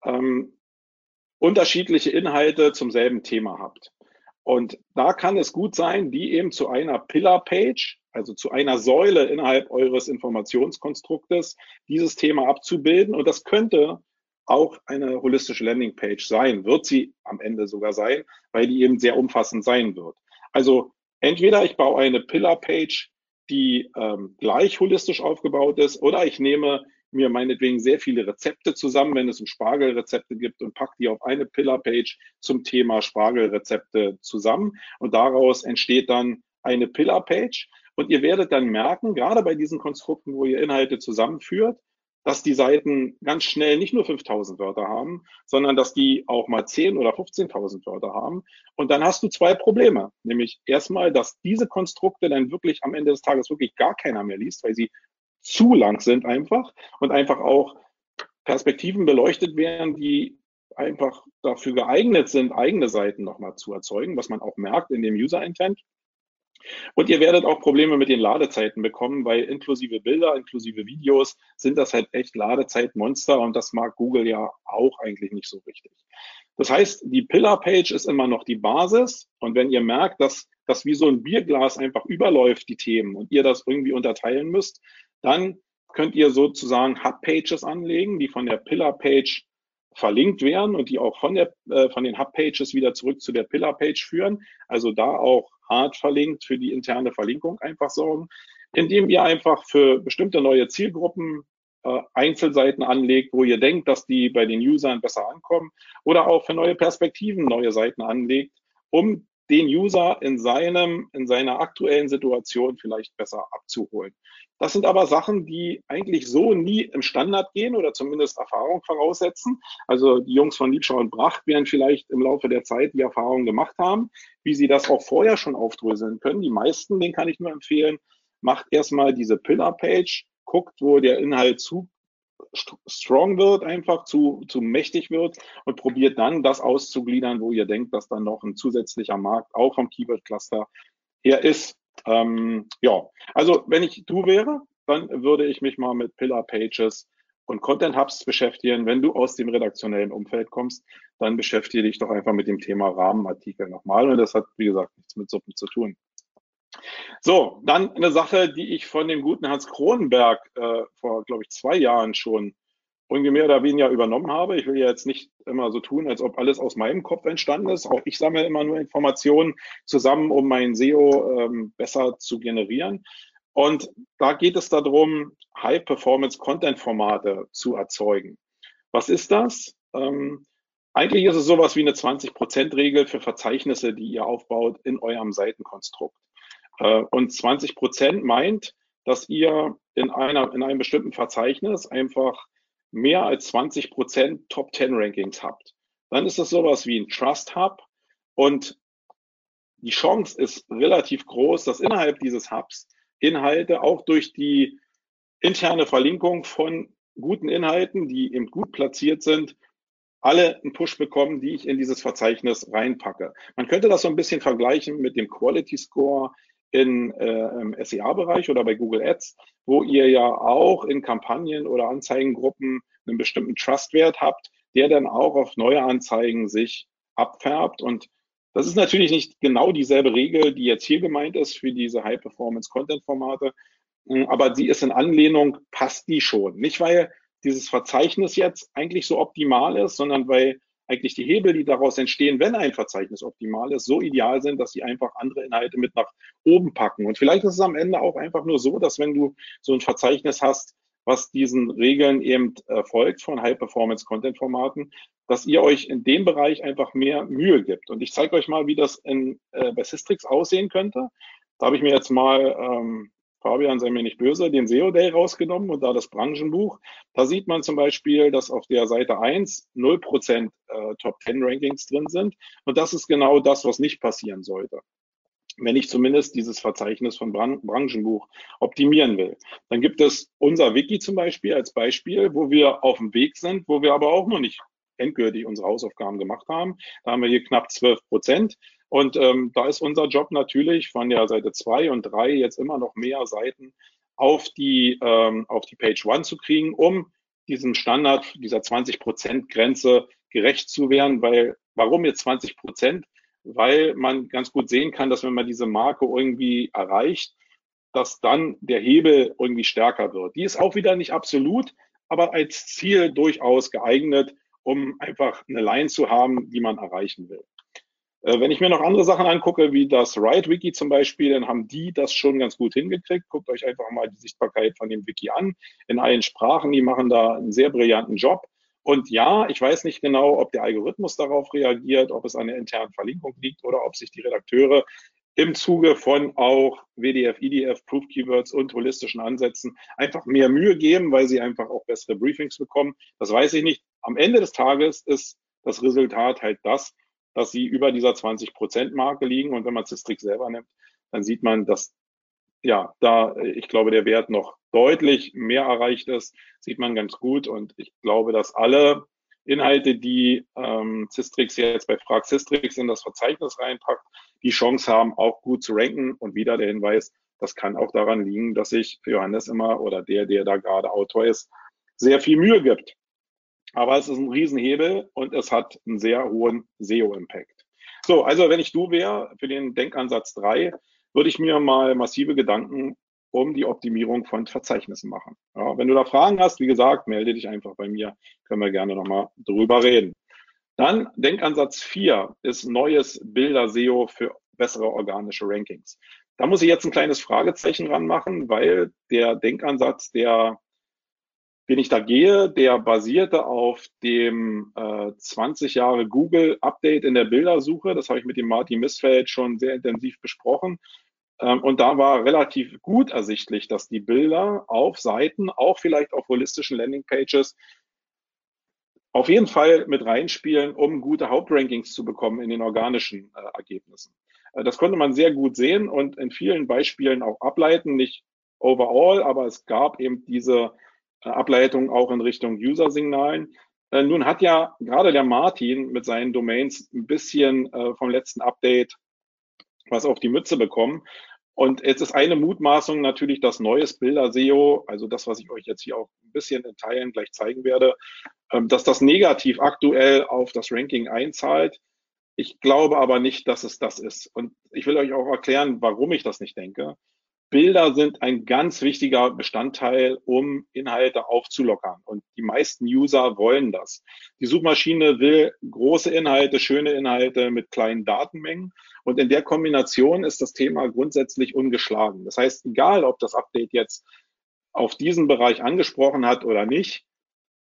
ähm, unterschiedliche Inhalte zum selben Thema habt. Und da kann es gut sein, die eben zu einer Pillar-Page, also zu einer Säule innerhalb eures Informationskonstruktes, dieses Thema abzubilden. Und das könnte auch eine holistische Landingpage sein, wird sie am Ende sogar sein, weil die eben sehr umfassend sein wird. Also entweder ich baue eine Pillar-Page, die ähm, gleich holistisch aufgebaut ist, oder ich nehme mir meinetwegen sehr viele Rezepte zusammen, wenn es um Spargelrezepte gibt und packe die auf eine Pillar-Page zum Thema Spargelrezepte zusammen. Und daraus entsteht dann eine Pillar-Page. Und ihr werdet dann merken, gerade bei diesen Konstrukten, wo ihr Inhalte zusammenführt, dass die Seiten ganz schnell nicht nur 5000 Wörter haben, sondern dass die auch mal 10 oder 15.000 Wörter haben. Und dann hast du zwei Probleme. Nämlich erstmal, dass diese Konstrukte dann wirklich am Ende des Tages wirklich gar keiner mehr liest, weil sie zu lang sind einfach und einfach auch Perspektiven beleuchtet werden, die einfach dafür geeignet sind, eigene Seiten nochmal zu erzeugen, was man auch merkt in dem User Intent. Und ihr werdet auch Probleme mit den Ladezeiten bekommen, weil inklusive Bilder, inklusive Videos sind das halt echt Ladezeitmonster und das mag Google ja auch eigentlich nicht so richtig. Das heißt, die Pillar-Page ist immer noch die Basis und wenn ihr merkt, dass das wie so ein Bierglas einfach überläuft, die Themen und ihr das irgendwie unterteilen müsst, dann könnt ihr sozusagen Hub-Pages anlegen, die von der Pillar-Page verlinkt werden und die auch von, der, äh, von den Hub-Pages wieder zurück zu der Pillar-Page führen. Also da auch hart verlinkt für die interne Verlinkung einfach sorgen, indem ihr einfach für bestimmte neue Zielgruppen äh, Einzelseiten anlegt, wo ihr denkt, dass die bei den Usern besser ankommen oder auch für neue Perspektiven neue Seiten anlegt, um den User in seinem, in seiner aktuellen Situation vielleicht besser abzuholen. Das sind aber Sachen, die eigentlich so nie im Standard gehen oder zumindest Erfahrung voraussetzen. Also die Jungs von Liebschau und Bracht werden vielleicht im Laufe der Zeit die Erfahrung gemacht haben, wie sie das auch vorher schon aufdröseln können. Die meisten, den kann ich nur empfehlen, macht erstmal diese Pillar-Page, guckt, wo der Inhalt zu strong wird, einfach zu, zu mächtig wird und probiert dann das auszugliedern, wo ihr denkt, dass dann noch ein zusätzlicher Markt auch vom Keyword Cluster her ist. Ähm, ja, also wenn ich du wäre, dann würde ich mich mal mit Pillar Pages und Content Hubs beschäftigen. Wenn du aus dem redaktionellen Umfeld kommst, dann beschäftige dich doch einfach mit dem Thema Rahmenartikel nochmal. Und das hat, wie gesagt, nichts mit Suppen zu tun. So, dann eine Sache, die ich von dem guten Hans Kronenberg äh, vor, glaube ich, zwei Jahren schon irgendwie mehr oder weniger übernommen habe. Ich will ja jetzt nicht immer so tun, als ob alles aus meinem Kopf entstanden ist. Auch ich sammle immer nur Informationen zusammen, um mein SEO ähm, besser zu generieren. Und da geht es darum, High-Performance-Content-Formate zu erzeugen. Was ist das? Ähm, eigentlich ist es sowas wie eine 20%-Regel für Verzeichnisse, die ihr aufbaut in eurem Seitenkonstrukt. Äh, und 20% meint, dass ihr in, einer, in einem bestimmten Verzeichnis einfach mehr als 20 Prozent Top 10 Rankings habt, dann ist das sowas wie ein Trust Hub und die Chance ist relativ groß, dass innerhalb dieses Hubs Inhalte auch durch die interne Verlinkung von guten Inhalten, die eben gut platziert sind, alle einen Push bekommen, die ich in dieses Verzeichnis reinpacke. Man könnte das so ein bisschen vergleichen mit dem Quality Score in, äh, im SEA-Bereich oder bei Google Ads, wo ihr ja auch in Kampagnen oder Anzeigengruppen einen bestimmten Trustwert habt, der dann auch auf neue Anzeigen sich abfärbt. Und das ist natürlich nicht genau dieselbe Regel, die jetzt hier gemeint ist für diese High-Performance-Content-Formate, hm, aber sie ist in Anlehnung, passt die schon. Nicht, weil dieses Verzeichnis jetzt eigentlich so optimal ist, sondern weil eigentlich die Hebel, die daraus entstehen, wenn ein Verzeichnis optimal ist, so ideal sind, dass sie einfach andere Inhalte mit nach oben packen. Und vielleicht ist es am Ende auch einfach nur so, dass wenn du so ein Verzeichnis hast, was diesen Regeln eben äh, folgt von High-Performance-Content-Formaten, dass ihr euch in dem Bereich einfach mehr Mühe gibt. Und ich zeige euch mal, wie das in, äh, bei Systrix aussehen könnte. Da habe ich mir jetzt mal ähm, Fabian, sei mir nicht böse, den SEO Day rausgenommen und da das Branchenbuch. Da sieht man zum Beispiel, dass auf der Seite 1 0% äh, Top 10 Rankings drin sind. Und das ist genau das, was nicht passieren sollte. Wenn ich zumindest dieses Verzeichnis von Bran Branchenbuch optimieren will. Dann gibt es unser Wiki zum Beispiel als Beispiel, wo wir auf dem Weg sind, wo wir aber auch noch nicht endgültig unsere Hausaufgaben gemacht haben. Da haben wir hier knapp 12 Prozent. Und ähm, da ist unser Job natürlich von der Seite zwei und drei jetzt immer noch mehr Seiten auf die, ähm, auf die Page One zu kriegen, um diesem Standard, dieser 20 Prozent Grenze gerecht zu werden. Weil, warum jetzt 20 Prozent? Weil man ganz gut sehen kann, dass wenn man diese Marke irgendwie erreicht, dass dann der Hebel irgendwie stärker wird. Die ist auch wieder nicht absolut, aber als Ziel durchaus geeignet, um einfach eine Line zu haben, die man erreichen will. Äh, wenn ich mir noch andere Sachen angucke, wie das Riot-Wiki zum Beispiel, dann haben die das schon ganz gut hingekriegt. Guckt euch einfach mal die Sichtbarkeit von dem Wiki an in allen Sprachen. Die machen da einen sehr brillanten Job. Und ja, ich weiß nicht genau, ob der Algorithmus darauf reagiert, ob es an der internen Verlinkung liegt oder ob sich die Redakteure im Zuge von auch WDF, IDF, Proof Keywords und holistischen Ansätzen einfach mehr Mühe geben, weil sie einfach auch bessere Briefings bekommen. Das weiß ich nicht. Am Ende des Tages ist das Resultat halt das, dass sie über dieser 20-Prozent-Marke liegen. Und wenn man Cistrix selber nimmt, dann sieht man, dass ja, da, ich glaube, der Wert noch deutlich mehr erreicht ist, sieht man ganz gut. Und ich glaube, dass alle Inhalte, die ähm, Cistrix jetzt bei Frag Cistrix in das Verzeichnis reinpackt, die Chance haben, auch gut zu ranken. Und wieder der Hinweis, das kann auch daran liegen, dass sich Johannes immer oder der, der da gerade Autor ist, sehr viel Mühe gibt. Aber es ist ein Riesenhebel und es hat einen sehr hohen SEO-Impact. So, also wenn ich du wäre für den Denkansatz 3, würde ich mir mal massive Gedanken um die Optimierung von Verzeichnissen machen. Ja, wenn du da Fragen hast, wie gesagt, melde dich einfach bei mir, können wir gerne nochmal drüber reden. Dann Denkansatz 4 ist neues Bilder-SEO für bessere organische Rankings. Da muss ich jetzt ein kleines Fragezeichen ranmachen, weil der Denkansatz, der, den ich da gehe, der basierte auf dem äh, 20 Jahre Google Update in der Bildersuche. Das habe ich mit dem Martin Missfeld schon sehr intensiv besprochen. Ähm, und da war relativ gut ersichtlich, dass die Bilder auf Seiten, auch vielleicht auf holistischen Landingpages, auf jeden Fall mit reinspielen, um gute Hauptrankings zu bekommen in den organischen äh, Ergebnissen. Äh, das konnte man sehr gut sehen und in vielen Beispielen auch ableiten, nicht overall, aber es gab eben diese Ableitung auch in Richtung User-Signalen. Äh, nun hat ja gerade der Martin mit seinen Domains ein bisschen äh, vom letzten Update was auf die Mütze bekommen. Und jetzt ist eine Mutmaßung natürlich das neues Bilder-SEO, also das, was ich euch jetzt hier auch ein bisschen in Teilen gleich zeigen werde, ähm, dass das negativ aktuell auf das Ranking einzahlt. Ich glaube aber nicht, dass es das ist. Und ich will euch auch erklären, warum ich das nicht denke. Bilder sind ein ganz wichtiger Bestandteil, um Inhalte aufzulockern. Und die meisten User wollen das. Die Suchmaschine will große Inhalte, schöne Inhalte mit kleinen Datenmengen. Und in der Kombination ist das Thema grundsätzlich ungeschlagen. Das heißt, egal ob das Update jetzt auf diesen Bereich angesprochen hat oder nicht,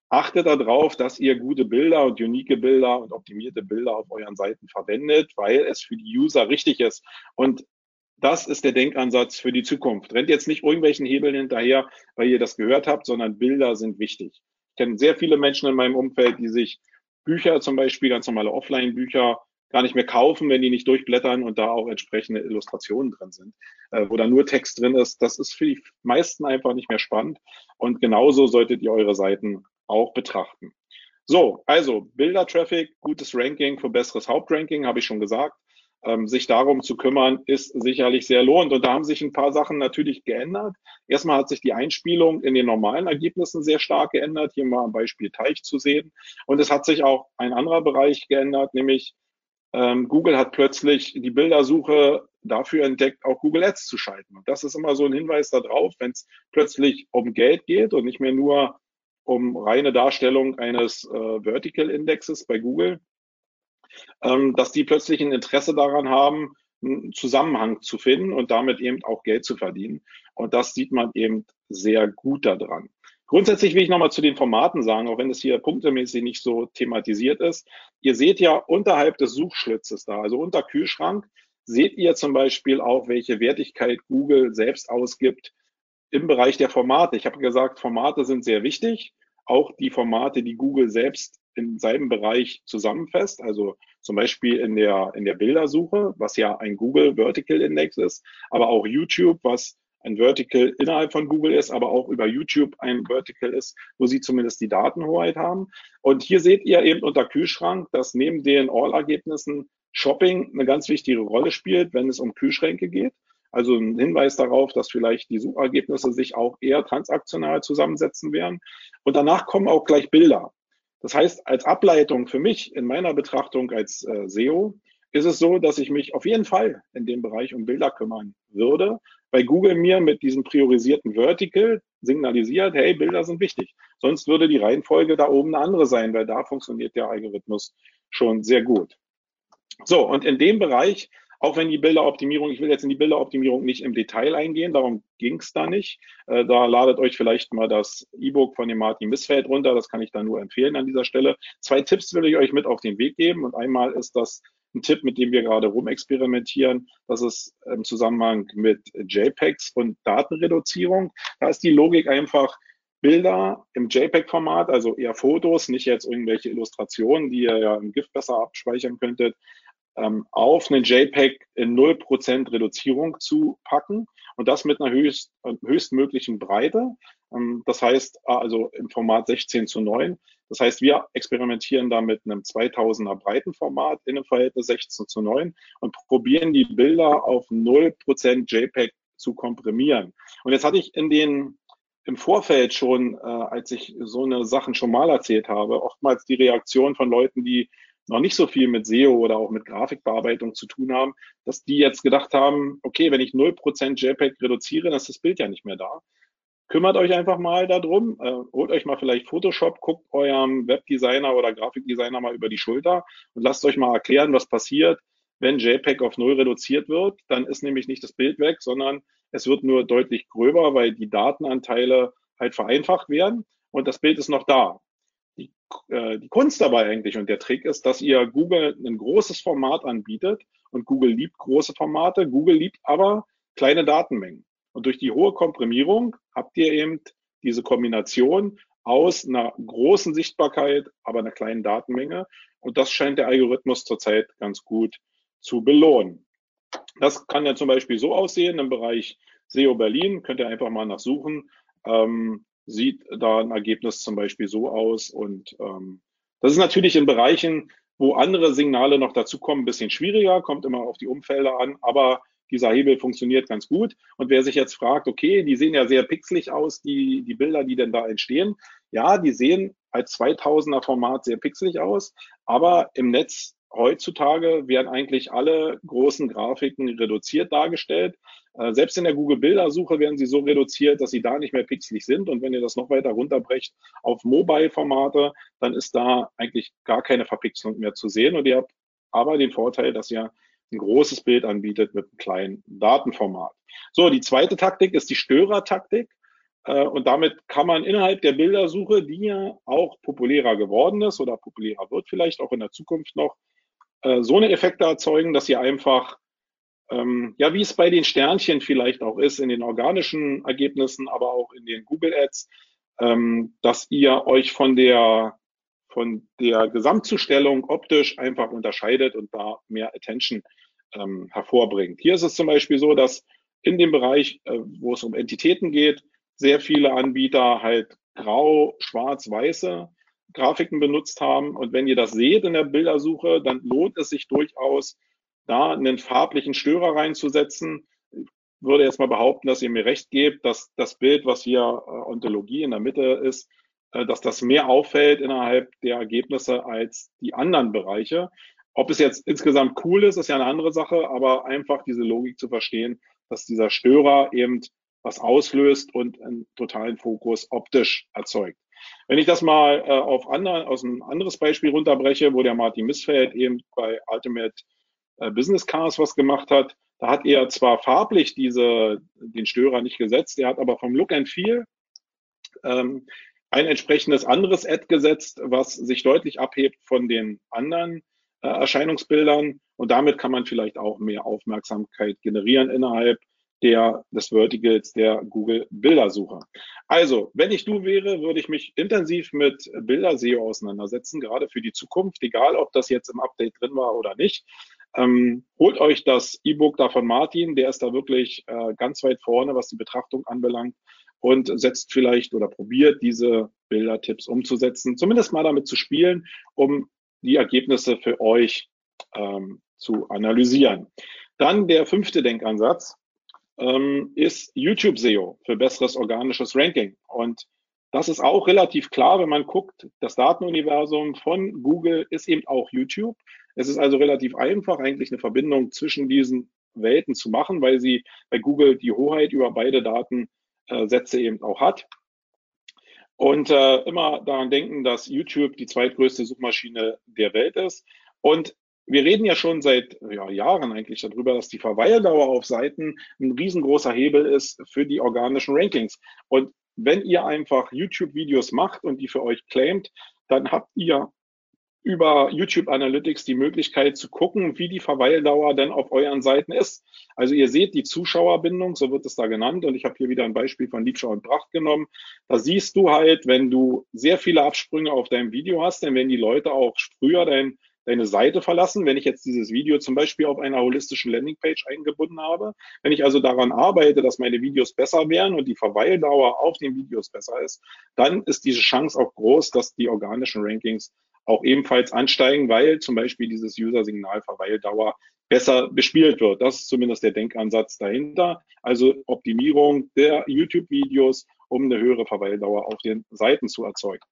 achtet darauf, dass ihr gute Bilder und unique Bilder und optimierte Bilder auf euren Seiten verwendet, weil es für die User richtig ist. Und das ist der Denkansatz für die Zukunft. Rennt jetzt nicht irgendwelchen Hebeln hinterher, weil ihr das gehört habt, sondern Bilder sind wichtig. Ich kenne sehr viele Menschen in meinem Umfeld, die sich Bücher, zum Beispiel ganz normale Offline-Bücher, gar nicht mehr kaufen, wenn die nicht durchblättern und da auch entsprechende Illustrationen drin sind, äh, wo da nur Text drin ist. Das ist für die meisten einfach nicht mehr spannend. Und genauso solltet ihr eure Seiten auch betrachten. So, also Bilder-Traffic, gutes Ranking für besseres Hauptranking, habe ich schon gesagt ähm, sich darum zu kümmern, ist sicherlich sehr lohnend. Und da haben sich ein paar Sachen natürlich geändert. Erstmal hat sich die Einspielung in den normalen Ergebnissen sehr stark geändert. Hier mal ein Beispiel Teich zu sehen. Und es hat sich auch ein anderer Bereich geändert, nämlich ähm, Google hat plötzlich die Bildersuche dafür entdeckt, auch Google Ads zu schalten. Und das ist immer so ein Hinweis darauf, wenn es plötzlich um Geld geht und nicht mehr nur um reine Darstellung eines äh, Vertical Indexes bei Google, ähm, dass die plötzlich ein Interesse daran haben, einen Zusammenhang zu finden und damit eben auch Geld zu verdienen. Und das sieht man eben sehr gut daran. Grundsätzlich will ich nochmal zu den Formaten sagen, auch wenn es hier punktemäßig nicht so thematisiert ist. Ihr seht ja unterhalb des Suchschlitzes da, also unter Kühlschrank, seht ihr zum Beispiel auch, welche Wertigkeit Google selbst ausgibt im Bereich der Formate. Ich habe gesagt, Formate sind sehr wichtig. Auch die Formate, die Google selbst in seinem Bereich zusammenfasst, also zum Beispiel in der, in der Bildersuche, was ja ein Google Vertical Index ist, aber auch YouTube, was ein Vertical innerhalb von Google ist, aber auch über YouTube ein Vertical ist, wo sie zumindest die Datenhoheit haben. Und hier seht ihr eben unter Kühlschrank, dass neben den All-Ergebnissen Shopping eine ganz wichtige Rolle spielt, wenn es um Kühlschränke geht. Also ein Hinweis darauf, dass vielleicht die Suchergebnisse sich auch eher transaktional zusammensetzen werden. Und danach kommen auch gleich Bilder. Das heißt, als Ableitung für mich in meiner Betrachtung als äh, SEO ist es so, dass ich mich auf jeden Fall in dem Bereich um Bilder kümmern würde, weil Google mir mit diesem priorisierten Vertical signalisiert, hey, Bilder sind wichtig. Sonst würde die Reihenfolge da oben eine andere sein, weil da funktioniert der Algorithmus schon sehr gut. So, und in dem Bereich auch wenn die Bilderoptimierung, ich will jetzt in die Bilderoptimierung nicht im Detail eingehen, darum ging es da nicht. Äh, da ladet euch vielleicht mal das E-Book von dem Martin Missfeld runter, das kann ich da nur empfehlen an dieser Stelle. Zwei Tipps will ich euch mit auf den Weg geben und einmal ist das ein Tipp, mit dem wir gerade rumexperimentieren. Das ist im Zusammenhang mit JPEGs und Datenreduzierung. Da ist die Logik einfach, Bilder im JPEG-Format, also eher Fotos, nicht jetzt irgendwelche Illustrationen, die ihr ja im GIF besser abspeichern könntet, ähm, auf einen JPEG in 0% Reduzierung zu packen und das mit einer höchst, höchstmöglichen Breite. Ähm, das heißt also im Format 16 zu 9. Das heißt, wir experimentieren da mit einem 2000er Breitenformat in einem Verhältnis 16 zu 9 und probieren die Bilder auf 0% JPEG zu komprimieren. Und jetzt hatte ich in den im Vorfeld schon, äh, als ich so eine Sachen schon mal erzählt habe, oftmals die Reaktion von Leuten, die noch nicht so viel mit SEO oder auch mit Grafikbearbeitung zu tun haben, dass die jetzt gedacht haben, okay, wenn ich 0% JPEG reduziere, dann ist das Bild ja nicht mehr da kümmert euch einfach mal darum, äh, holt euch mal vielleicht Photoshop, guckt eurem Webdesigner oder Grafikdesigner mal über die Schulter und lasst euch mal erklären, was passiert, wenn JPEG auf Null reduziert wird. Dann ist nämlich nicht das Bild weg, sondern es wird nur deutlich gröber, weil die Datenanteile halt vereinfacht werden und das Bild ist noch da. Die, äh, die Kunst dabei eigentlich und der Trick ist, dass ihr Google ein großes Format anbietet und Google liebt große Formate, Google liebt aber kleine Datenmengen. Und durch die hohe Komprimierung habt ihr eben diese Kombination aus einer großen Sichtbarkeit, aber einer kleinen Datenmenge. Und das scheint der Algorithmus zurzeit ganz gut zu belohnen. Das kann ja zum Beispiel so aussehen im Bereich SEO Berlin. Könnt ihr einfach mal nachsuchen. Ähm, sieht da ein Ergebnis zum Beispiel so aus. Und ähm, das ist natürlich in Bereichen, wo andere Signale noch dazukommen, ein bisschen schwieriger, kommt immer auf die Umfelder an. Aber dieser Hebel funktioniert ganz gut. Und wer sich jetzt fragt, okay, die sehen ja sehr pixelig aus, die, die Bilder, die denn da entstehen. Ja, die sehen als 2000er Format sehr pixelig aus, aber im Netz heutzutage werden eigentlich alle großen Grafiken reduziert dargestellt. Äh, selbst in der Google Bildersuche werden sie so reduziert, dass sie da nicht mehr pixelig sind. Und wenn ihr das noch weiter runterbrecht auf Mobile-Formate, dann ist da eigentlich gar keine Verpixelung mehr zu sehen. Und ihr habt aber den Vorteil, dass ihr ein großes Bild anbietet mit einem kleinen Datenformat. So, die zweite Taktik ist die Störertaktik. Äh, und damit kann man innerhalb der Bildersuche, die ja auch populärer geworden ist oder populärer wird vielleicht auch in der Zukunft noch, äh, so eine Effekte erzeugen, dass ihr einfach, ähm, ja, wie es bei den Sternchen vielleicht auch ist, in den organischen Ergebnissen, aber auch in den Google Ads, ähm, dass ihr euch von der von der Gesamtzustellung optisch einfach unterscheidet und da mehr Attention ähm, hervorbringt. Hier ist es zum Beispiel so, dass in dem Bereich, äh, wo es um Entitäten geht, sehr viele Anbieter halt grau, schwarz, weiße Grafiken benutzt haben. Und wenn ihr das seht in der Bildersuche, dann lohnt es sich durchaus, da einen farblichen Störer reinzusetzen. Ich würde jetzt mal behaupten, dass ihr mir recht gebt, dass das Bild, was hier äh, Ontologie in der Mitte ist, äh, dass das mehr auffällt innerhalb der Ergebnisse als die anderen Bereiche. Ob es jetzt insgesamt cool ist, ist ja eine andere Sache, aber einfach diese Logik zu verstehen, dass dieser Störer eben was auslöst und einen totalen Fokus optisch erzeugt. Wenn ich das mal äh, auf andere, aus ein anderes Beispiel runterbreche, wo der Martin Missfeld eben bei Ultimate äh, Business Cars was gemacht hat, da hat er zwar farblich diese, den Störer nicht gesetzt, er hat aber vom Look and Feel ähm, ein entsprechendes anderes Ad gesetzt, was sich deutlich abhebt von den anderen äh, Erscheinungsbildern. Und damit kann man vielleicht auch mehr Aufmerksamkeit generieren innerhalb der, des Verticals der Google Bildersuche. Also, wenn ich du wäre, würde ich mich intensiv mit Bilder-SEO auseinandersetzen, gerade für die Zukunft, egal ob das jetzt im Update drin war oder nicht. Ähm, holt euch das E-Book da von Martin, der ist da wirklich äh, ganz weit vorne, was die Betrachtung anbelangt und setzt vielleicht oder probiert diese Bildertipps umzusetzen, zumindest mal damit zu spielen, um die Ergebnisse für euch ähm, zu analysieren. Dann der fünfte Denkansatz ähm, ist YouTube SEO für besseres organisches Ranking. Und das ist auch relativ klar, wenn man guckt, das Datenuniversum von Google ist eben auch YouTube. Es ist also relativ einfach, eigentlich eine Verbindung zwischen diesen Welten zu machen, weil sie bei Google die Hoheit über beide Datensätze eben auch hat. Und äh, immer daran denken, dass YouTube die zweitgrößte Suchmaschine der Welt ist. Und wir reden ja schon seit ja, Jahren eigentlich darüber, dass die Verweildauer auf Seiten ein riesengroßer Hebel ist für die organischen Rankings. Und wenn ihr einfach YouTube-Videos macht und die für euch claimt, dann habt ihr über YouTube Analytics die Möglichkeit zu gucken, wie die Verweildauer denn auf euren Seiten ist. Also ihr seht die Zuschauerbindung, so wird es da genannt. Und ich habe hier wieder ein Beispiel von Liebschau und Pracht genommen. Da siehst du halt, wenn du sehr viele Absprünge auf deinem Video hast, dann werden die Leute auch früher dein, deine Seite verlassen. Wenn ich jetzt dieses Video zum Beispiel auf einer holistischen Landingpage eingebunden habe, wenn ich also daran arbeite, dass meine Videos besser werden und die Verweildauer auf den Videos besser ist, dann ist diese Chance auch groß, dass die organischen Rankings auch ebenfalls ansteigen, weil zum Beispiel dieses User-Signal Verweildauer besser bespielt wird. Das ist zumindest der Denkansatz dahinter. Also Optimierung der YouTube-Videos, um eine höhere Verweildauer auf den Seiten zu erzeugen.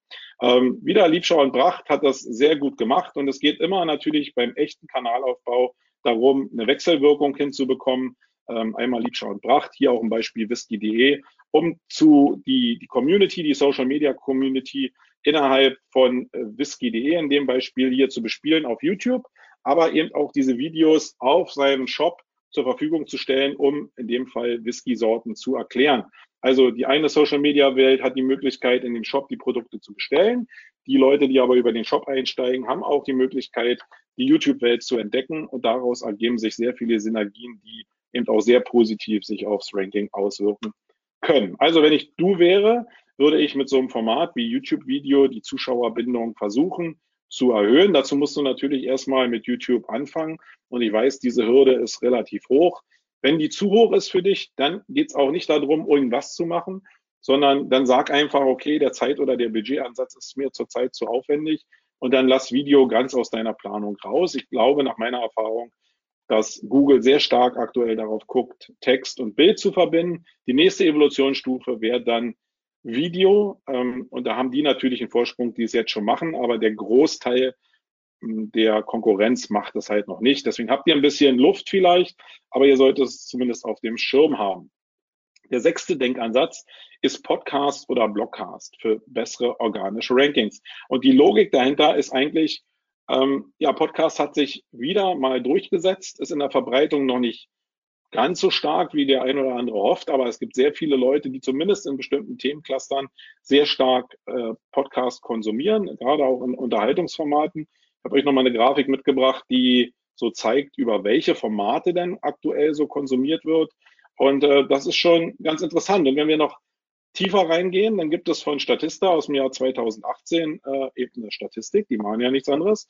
Ähm, wieder Liebschau und Bracht hat das sehr gut gemacht und es geht immer natürlich beim echten Kanalaufbau darum, eine Wechselwirkung hinzubekommen. Ähm, einmal Liebschau und Bracht, hier auch ein Beispiel whisky.de, um zu die, die Community, die Social Media Community innerhalb von äh, whisky.de in dem Beispiel hier zu bespielen auf YouTube, aber eben auch diese Videos auf seinem Shop zur Verfügung zu stellen, um in dem Fall Whisky-Sorten zu erklären. Also die eine Social-Media-Welt hat die Möglichkeit, in den Shop die Produkte zu bestellen. Die Leute, die aber über den Shop einsteigen, haben auch die Möglichkeit, die YouTube-Welt zu entdecken und daraus ergeben sich sehr viele Synergien, die eben auch sehr positiv sich aufs Ranking auswirken können. Also wenn ich du wäre, würde ich mit so einem Format wie YouTube-Video die Zuschauerbindung versuchen zu erhöhen. Dazu musst du natürlich erstmal mit YouTube anfangen. Und ich weiß, diese Hürde ist relativ hoch. Wenn die zu hoch ist für dich, dann geht es auch nicht darum, irgendwas zu machen, sondern dann sag einfach, okay, der Zeit- oder der Budgetansatz ist mir zurzeit zu aufwendig und dann lass Video ganz aus deiner Planung raus. Ich glaube nach meiner Erfahrung, dass Google sehr stark aktuell darauf guckt, Text und Bild zu verbinden. Die nächste Evolutionsstufe wäre dann Video. Ähm, und da haben die natürlich einen Vorsprung, die es jetzt schon machen, aber der Großteil der Konkurrenz macht das halt noch nicht. Deswegen habt ihr ein bisschen Luft vielleicht, aber ihr solltet es zumindest auf dem Schirm haben. Der sechste Denkansatz ist Podcast oder Blogcast für bessere organische Rankings. Und die Logik dahinter ist eigentlich, ähm, ja, Podcast hat sich wieder mal durchgesetzt, ist in der Verbreitung noch nicht ganz so stark, wie der ein oder andere hofft, aber es gibt sehr viele Leute, die zumindest in bestimmten Themenclustern sehr stark äh, Podcast konsumieren, gerade auch in Unterhaltungsformaten. Habe euch nochmal eine Grafik mitgebracht, die so zeigt, über welche Formate denn aktuell so konsumiert wird. Und äh, das ist schon ganz interessant. Und wenn wir noch tiefer reingehen, dann gibt es von Statista aus dem Jahr 2018 äh, eben eine Statistik, die machen ja nichts anderes.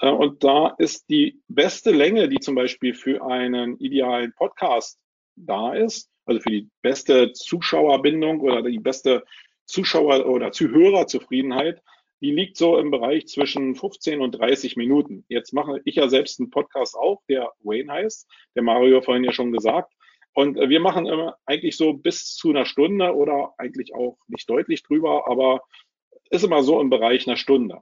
Äh, und da ist die beste Länge, die zum Beispiel für einen idealen Podcast da ist, also für die beste Zuschauerbindung oder die beste Zuschauer- oder Zuhörerzufriedenheit, die liegt so im Bereich zwischen 15 und 30 Minuten. Jetzt mache ich ja selbst einen Podcast auch, der Wayne heißt, der Mario vorhin ja schon gesagt. Und äh, wir machen immer eigentlich so bis zu einer Stunde oder eigentlich auch nicht deutlich drüber, aber ist immer so im Bereich einer Stunde.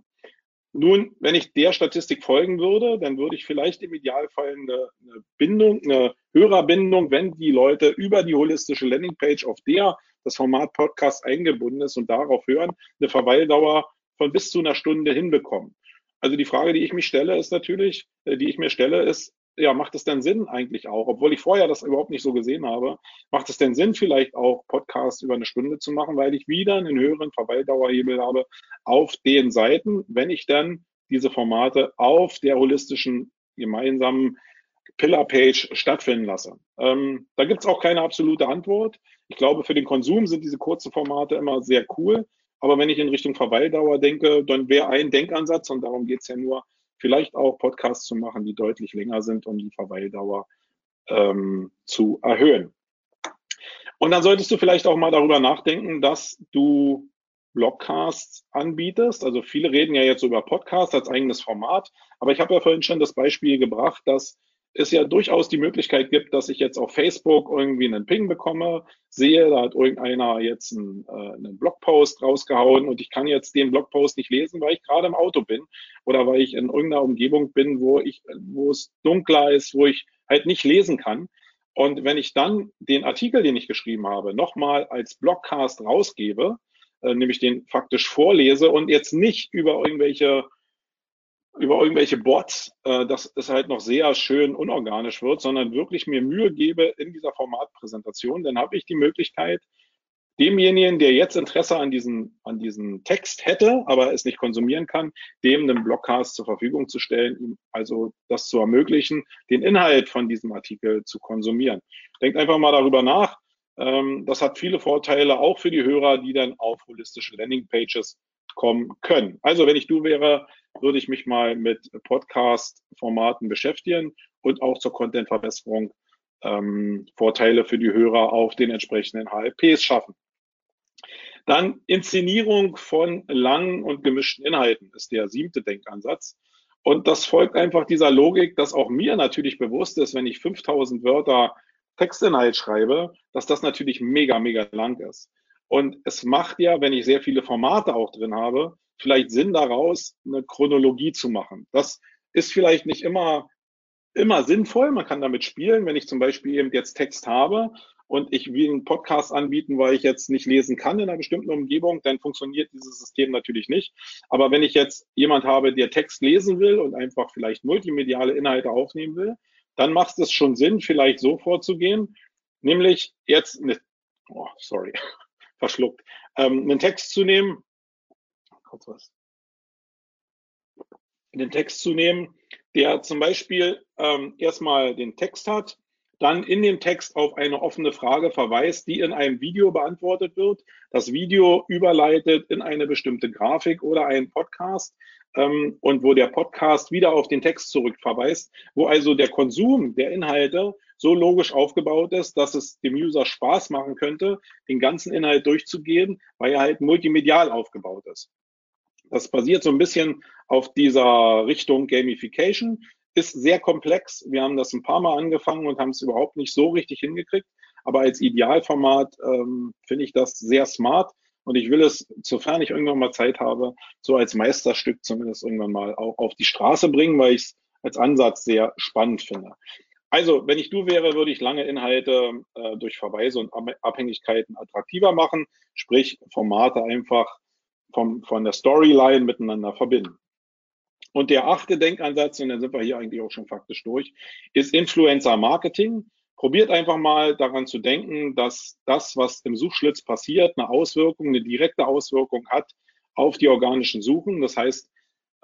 Nun, wenn ich der Statistik folgen würde, dann würde ich vielleicht im Idealfall eine, eine Bindung, eine Hörerbindung, wenn die Leute über die holistische Landingpage, auf der das Format Podcast eingebunden ist und darauf hören, eine Verweildauer von bis zu einer Stunde hinbekommen. Also die Frage, die ich mich stelle, ist natürlich, äh, die ich mir stelle, ist, ja, macht es denn Sinn eigentlich auch, obwohl ich vorher das überhaupt nicht so gesehen habe, macht es denn Sinn, vielleicht auch Podcasts über eine Stunde zu machen, weil ich wieder einen höheren Verweildauerhebel habe auf den Seiten, wenn ich dann diese Formate auf der holistischen gemeinsamen Pillar-Page stattfinden lasse. Ähm, da gibt es auch keine absolute Antwort. Ich glaube, für den Konsum sind diese kurzen Formate immer sehr cool. Aber wenn ich in Richtung Verweildauer denke, dann wäre ein Denkansatz, und darum geht es ja nur, vielleicht auch Podcasts zu machen, die deutlich länger sind, um die Verweildauer ähm, zu erhöhen. Und dann solltest du vielleicht auch mal darüber nachdenken, dass du Blogcasts anbietest. Also viele reden ja jetzt über Podcasts als eigenes Format, aber ich habe ja vorhin schon das Beispiel gebracht, dass es ja durchaus die Möglichkeit gibt, dass ich jetzt auf Facebook irgendwie einen Ping bekomme, sehe, da hat irgendeiner jetzt einen, äh, einen Blogpost rausgehauen und ich kann jetzt den Blogpost nicht lesen, weil ich gerade im Auto bin oder weil ich in irgendeiner Umgebung bin, wo ich, wo es dunkler ist, wo ich halt nicht lesen kann. Und wenn ich dann den Artikel, den ich geschrieben habe, nochmal als Blogcast rausgebe, äh, nämlich den faktisch vorlese und jetzt nicht über irgendwelche über irgendwelche Bots, äh, dass es halt noch sehr schön unorganisch wird, sondern wirklich mir Mühe gebe in dieser Formatpräsentation, dann habe ich die Möglichkeit, demjenigen, der jetzt Interesse an diesem, an diesem Text hätte, aber es nicht konsumieren kann, dem einen Blogcast zur Verfügung zu stellen, ihm also das zu ermöglichen, den Inhalt von diesem Artikel zu konsumieren. Denkt einfach mal darüber nach. Ähm, das hat viele Vorteile, auch für die Hörer, die dann auf holistische Landingpages kommen können. Also wenn ich du wäre, würde ich mich mal mit Podcast-Formaten beschäftigen und auch zur Content-Verbesserung ähm, Vorteile für die Hörer auf den entsprechenden HLPs schaffen. Dann Inszenierung von langen und gemischten Inhalten ist der siebte Denkansatz. Und das folgt einfach dieser Logik, dass auch mir natürlich bewusst ist, wenn ich 5000 Wörter Textinhalt schreibe, dass das natürlich mega, mega lang ist. Und es macht ja, wenn ich sehr viele Formate auch drin habe, vielleicht Sinn daraus, eine Chronologie zu machen. Das ist vielleicht nicht immer, immer sinnvoll. Man kann damit spielen. Wenn ich zum Beispiel eben jetzt Text habe und ich will einen Podcast anbieten, weil ich jetzt nicht lesen kann in einer bestimmten Umgebung, dann funktioniert dieses System natürlich nicht. Aber wenn ich jetzt jemand habe, der Text lesen will und einfach vielleicht multimediale Inhalte aufnehmen will, dann macht es schon Sinn, vielleicht so vorzugehen, nämlich jetzt, eine, oh, sorry, verschluckt, ähm, einen Text zu nehmen, kurz was, den Text zu nehmen, der zum Beispiel ähm, erstmal den Text hat, dann in dem Text auf eine offene Frage verweist, die in einem Video beantwortet wird, das Video überleitet in eine bestimmte Grafik oder einen Podcast ähm, und wo der Podcast wieder auf den Text zurückverweist, wo also der Konsum der Inhalte so logisch aufgebaut ist, dass es dem User Spaß machen könnte, den ganzen Inhalt durchzugehen, weil er halt multimedial aufgebaut ist. Das basiert so ein bisschen auf dieser Richtung Gamification, ist sehr komplex. Wir haben das ein paar Mal angefangen und haben es überhaupt nicht so richtig hingekriegt. Aber als Idealformat ähm, finde ich das sehr smart. Und ich will es, sofern ich irgendwann mal Zeit habe, so als Meisterstück zumindest irgendwann mal auch auf die Straße bringen, weil ich es als Ansatz sehr spannend finde. Also, wenn ich du wäre, würde ich lange Inhalte äh, durch Verweise und Abhängigkeiten attraktiver machen, sprich Formate einfach vom, von der Storyline miteinander verbinden. Und der achte Denkansatz, und dann sind wir hier eigentlich auch schon faktisch durch, ist Influencer Marketing. Probiert einfach mal daran zu denken, dass das, was im Suchschlitz passiert, eine Auswirkung, eine direkte Auswirkung hat auf die organischen Suchen. Das heißt,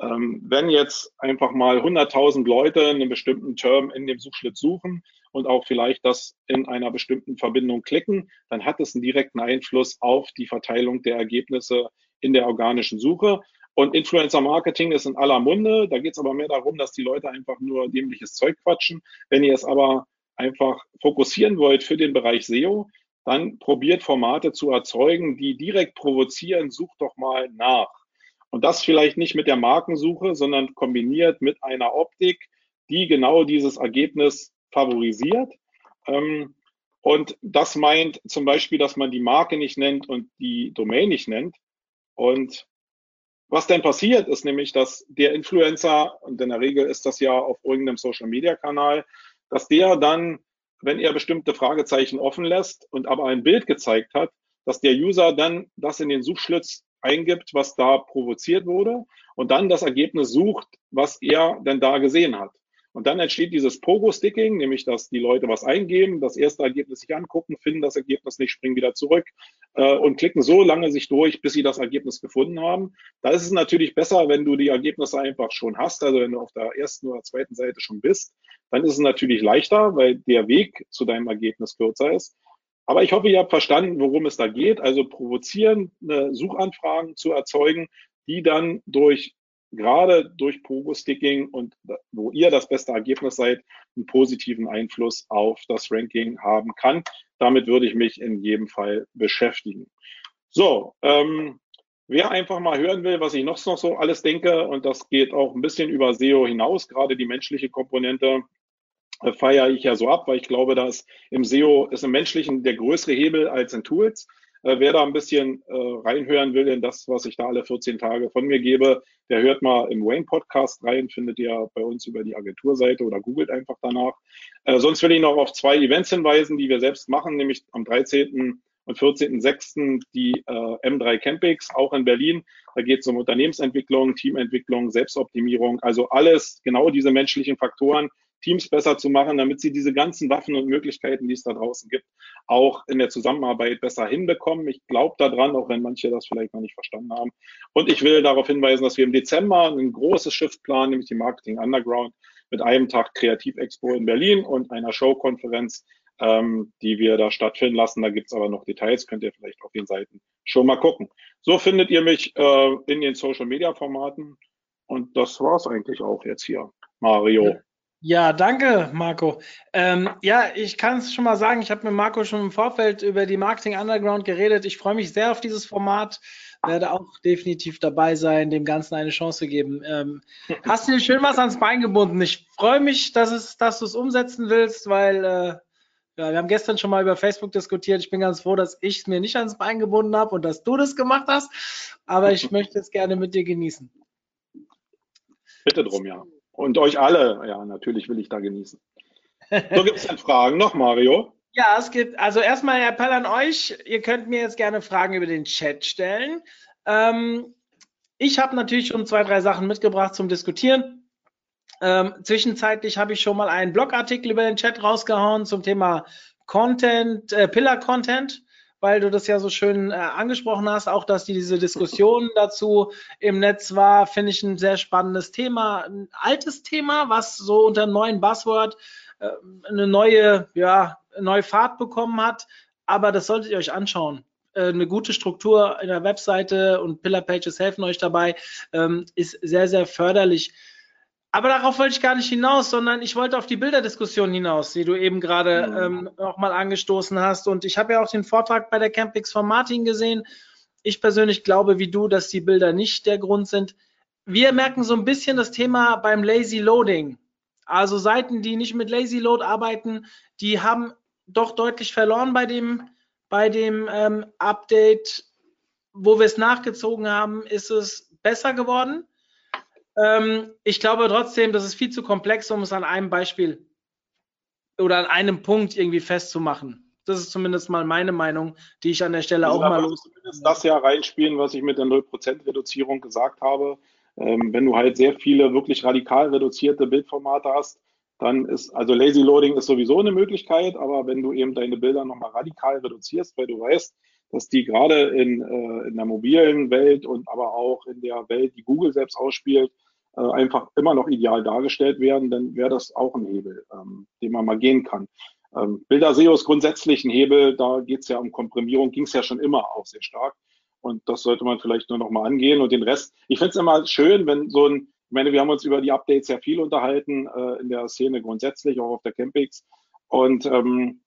ähm, wenn jetzt einfach mal 100.000 Leute einen bestimmten Term in dem Suchschlitz suchen und auch vielleicht das in einer bestimmten Verbindung klicken, dann hat es einen direkten Einfluss auf die Verteilung der Ergebnisse in der organischen Suche. Und Influencer Marketing ist in aller Munde. Da geht es aber mehr darum, dass die Leute einfach nur dämliches Zeug quatschen. Wenn ihr es aber einfach fokussieren wollt für den Bereich SEO, dann probiert Formate zu erzeugen, die direkt provozieren, sucht doch mal nach. Und das vielleicht nicht mit der Markensuche, sondern kombiniert mit einer Optik, die genau dieses Ergebnis favorisiert. Ähm, und das meint zum Beispiel, dass man die Marke nicht nennt und die Domain nicht nennt. Und was dann passiert, ist nämlich, dass der Influencer, und in der Regel ist das ja auf irgendeinem Social-Media-Kanal, dass der dann, wenn er bestimmte Fragezeichen offen lässt und aber ein Bild gezeigt hat, dass der User dann das in den Suchschlitz eingibt, was da provoziert wurde und dann das Ergebnis sucht, was er denn da gesehen hat. Und dann entsteht dieses Pogo-Sticking, nämlich dass die Leute was eingeben, das erste Ergebnis sich angucken, finden das Ergebnis nicht, springen wieder zurück äh, und klicken so lange sich durch, bis sie das Ergebnis gefunden haben. Da ist es natürlich besser, wenn du die Ergebnisse einfach schon hast, also wenn du auf der ersten oder zweiten Seite schon bist, dann ist es natürlich leichter, weil der Weg zu deinem Ergebnis kürzer ist. Aber ich hoffe, ihr habt verstanden, worum es da geht. Also provozierende Suchanfragen zu erzeugen, die dann durch gerade durch Pogo-Sticking und wo ihr das beste Ergebnis seid, einen positiven Einfluss auf das Ranking haben kann. Damit würde ich mich in jedem Fall beschäftigen. So, ähm, wer einfach mal hören will, was ich noch so alles denke, und das geht auch ein bisschen über SEO hinaus, gerade die menschliche Komponente, äh, feiere ich ja so ab, weil ich glaube, dass im SEO ist im Menschlichen der größere Hebel als in Tools. Äh, wer da ein bisschen äh, reinhören will in das, was ich da alle 14 Tage von mir gebe, der hört mal im Wayne Podcast rein, findet ihr bei uns über die Agenturseite oder googelt einfach danach. Äh, sonst will ich noch auf zwei Events hinweisen, die wir selbst machen, nämlich am 13 und 14.06. die äh, M3 Campings, auch in Berlin. Da geht es um Unternehmensentwicklung, Teamentwicklung, Selbstoptimierung, also alles, genau diese menschlichen Faktoren, Teams besser zu machen, damit sie diese ganzen Waffen und Möglichkeiten, die es da draußen gibt, auch in der Zusammenarbeit besser hinbekommen. Ich glaube daran, auch wenn manche das vielleicht noch nicht verstanden haben. Und ich will darauf hinweisen, dass wir im Dezember ein großes Shift planen, nämlich die Marketing Underground mit einem Tag Kreativexpo in Berlin und einer Showkonferenz, ähm, die wir da stattfinden lassen. Da gibt's aber noch Details, könnt ihr vielleicht auf den Seiten schon mal gucken. So findet ihr mich äh, in den Social-Media-Formaten. Und das war's eigentlich auch jetzt hier, Mario. Ja, danke, Marco. Ähm, ja, ich kann es schon mal sagen, ich habe mit Marco schon im Vorfeld über die Marketing Underground geredet. Ich freue mich sehr auf dieses Format, werde auch definitiv dabei sein, dem Ganzen eine Chance geben. Ähm, [LAUGHS] hast du dir schön was ans Bein gebunden? Ich freue mich, dass, es, dass du es umsetzen willst, weil äh, ja, wir haben gestern schon mal über Facebook diskutiert. Ich bin ganz froh, dass ich es mir nicht ans Bein gebunden habe und dass du das gemacht hast. Aber ich [LAUGHS] möchte es gerne mit dir genießen. Bitte drum, ja. Und euch alle, ja, natürlich will ich da genießen. So gibt es dann Fragen noch, Mario? Ja, es gibt, also erstmal ein Appell an euch, ihr könnt mir jetzt gerne Fragen über den Chat stellen. Ähm, ich habe natürlich schon zwei, drei Sachen mitgebracht zum Diskutieren. Ähm, zwischenzeitlich habe ich schon mal einen Blogartikel über den Chat rausgehauen zum Thema Content, äh, Pillar Content weil du das ja so schön äh, angesprochen hast, auch dass diese Diskussion [LAUGHS] dazu im Netz war, finde ich ein sehr spannendes Thema, ein altes Thema, was so unter einem neuen Buzzword äh, eine neue, ja, neue Fahrt bekommen hat. Aber das solltet ihr euch anschauen. Äh, eine gute Struktur in der Webseite und Pillar Pages helfen euch dabei, ähm, ist sehr, sehr förderlich. Aber darauf wollte ich gar nicht hinaus, sondern ich wollte auf die Bilderdiskussion hinaus, die du eben gerade mhm. ähm, auch mal angestoßen hast. Und ich habe ja auch den Vortrag bei der Campix von Martin gesehen. Ich persönlich glaube wie du, dass die Bilder nicht der Grund sind. Wir merken so ein bisschen das Thema beim Lazy Loading. Also Seiten, die nicht mit Lazy Load arbeiten, die haben doch deutlich verloren bei dem, bei dem ähm, Update. Wo wir es nachgezogen haben, ist es besser geworden. Ähm, ich glaube trotzdem, das ist viel zu komplex, um es an einem Beispiel oder an einem Punkt irgendwie festzumachen. Das ist zumindest mal meine Meinung, die ich an der Stelle also auch mal los. Zumindest das ja reinspielen, was ich mit der 0% Reduzierung gesagt habe. Ähm, wenn du halt sehr viele wirklich radikal reduzierte Bildformate hast, dann ist, also Lazy Loading ist sowieso eine Möglichkeit, aber wenn du eben deine Bilder nochmal radikal reduzierst, weil du weißt, dass die gerade in, äh, in der mobilen Welt und aber auch in der Welt, die Google selbst ausspielt, äh, einfach immer noch ideal dargestellt werden, dann wäre das auch ein Hebel, ähm, den man mal gehen kann. Ähm, Bilder SEO ist grundsätzlich ein Hebel, da geht es ja um Komprimierung, ging es ja schon immer auch sehr stark. Und das sollte man vielleicht nur noch mal angehen. Und den Rest, ich finde es immer schön, wenn so ein, ich meine, wir haben uns über die Updates sehr viel unterhalten äh, in der Szene grundsätzlich, auch auf der Campix. Und ähm,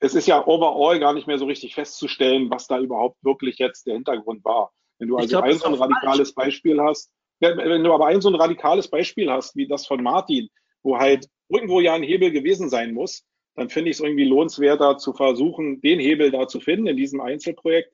es ist ja overall gar nicht mehr so richtig festzustellen, was da überhaupt wirklich jetzt der Hintergrund war. Wenn du also glaub, ein so ein radikales falsch. Beispiel hast, wenn du aber ein so ein radikales Beispiel hast, wie das von Martin, wo halt irgendwo ja ein Hebel gewesen sein muss, dann finde ich es irgendwie lohnenswerter zu versuchen, den Hebel da zu finden in diesem Einzelprojekt,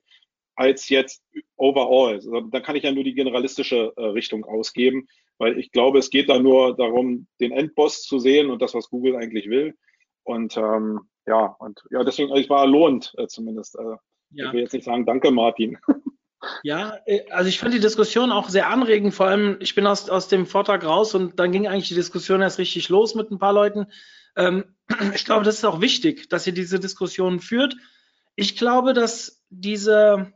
als jetzt overall. Also, da kann ich ja nur die generalistische äh, Richtung ausgeben, weil ich glaube, es geht da nur darum, den Endboss zu sehen und das, was Google eigentlich will. Und ähm, ja, und ja, deswegen, also ich war lohnt äh, zumindest. Äh, ja. Ich will jetzt nicht sagen, danke Martin. [LAUGHS] Ja, äh, also ich fand die Diskussion auch sehr anregend. Vor allem, ich bin aus, aus dem Vortrag raus und dann ging eigentlich die Diskussion erst richtig los mit ein paar Leuten. Ähm, [CLEARS THROAT] ich glaube, das ist auch wichtig, dass ihr diese Diskussion führt. Ich glaube, dass diese,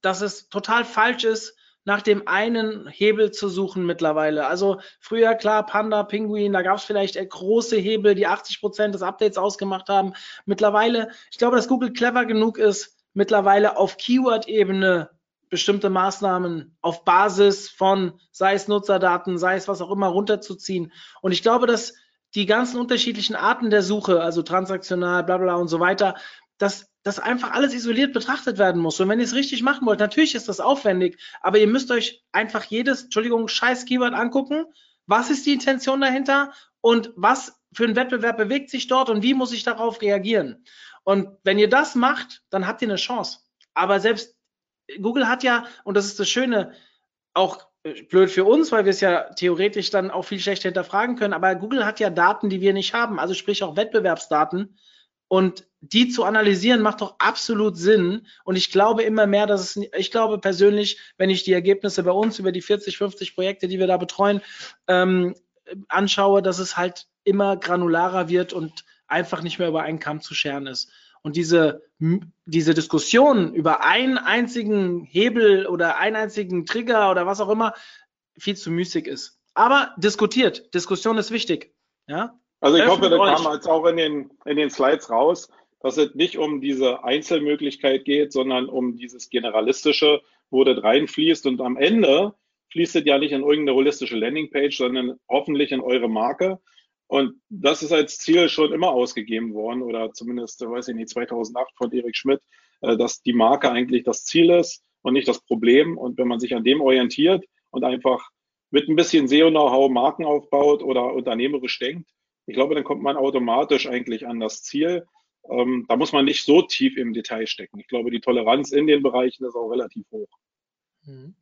dass es total falsch ist, nach dem einen Hebel zu suchen mittlerweile. Also früher klar, Panda, Pinguin, da gab es vielleicht große Hebel, die 80 Prozent des Updates ausgemacht haben. Mittlerweile, ich glaube, dass Google clever genug ist, mittlerweile auf Keyword-Ebene bestimmte Maßnahmen auf Basis von, sei es Nutzerdaten, sei es was auch immer, runterzuziehen. Und ich glaube, dass die ganzen unterschiedlichen Arten der Suche, also transaktional, bla bla und so weiter, dass das einfach alles isoliert betrachtet werden muss. Und wenn ihr es richtig machen wollt, natürlich ist das aufwendig, aber ihr müsst euch einfach jedes, Entschuldigung, scheiß Keyword angucken. Was ist die Intention dahinter und was für ein Wettbewerb bewegt sich dort und wie muss ich darauf reagieren? Und wenn ihr das macht, dann habt ihr eine Chance. Aber selbst Google hat ja, und das ist das Schöne, auch äh, blöd für uns, weil wir es ja theoretisch dann auch viel schlechter hinterfragen können, aber Google hat ja Daten, die wir nicht haben, also sprich auch Wettbewerbsdaten. Und die zu analysieren macht doch absolut Sinn. Und ich glaube immer mehr, dass es, ich glaube persönlich, wenn ich die Ergebnisse bei uns über die 40, 50 Projekte, die wir da betreuen, ähm, anschaue, dass es halt immer granularer wird und einfach nicht mehr über einen Kamm zu scheren ist. Und diese, diese Diskussion über einen einzigen Hebel oder einen einzigen Trigger oder was auch immer viel zu müßig ist. Aber diskutiert. Diskussion ist wichtig. Ja? Also ich hoffe, da kam jetzt auch in den, in den Slides raus, dass es nicht um diese Einzelmöglichkeit geht, sondern um dieses Generalistische, wo das reinfließt und am Ende fließt es ja nicht in irgendeine holistische Landingpage, sondern hoffentlich in eure Marke. Und das ist als Ziel schon immer ausgegeben worden oder zumindest, weiß ich nicht, 2008 von Erik Schmidt, äh, dass die Marke eigentlich das Ziel ist und nicht das Problem. Und wenn man sich an dem orientiert und einfach mit ein bisschen SEO-Know-how Marken aufbaut oder unternehmerisch denkt, ich glaube, dann kommt man automatisch eigentlich an das Ziel. Ähm, da muss man nicht so tief im Detail stecken. Ich glaube, die Toleranz in den Bereichen ist auch relativ hoch. Mhm.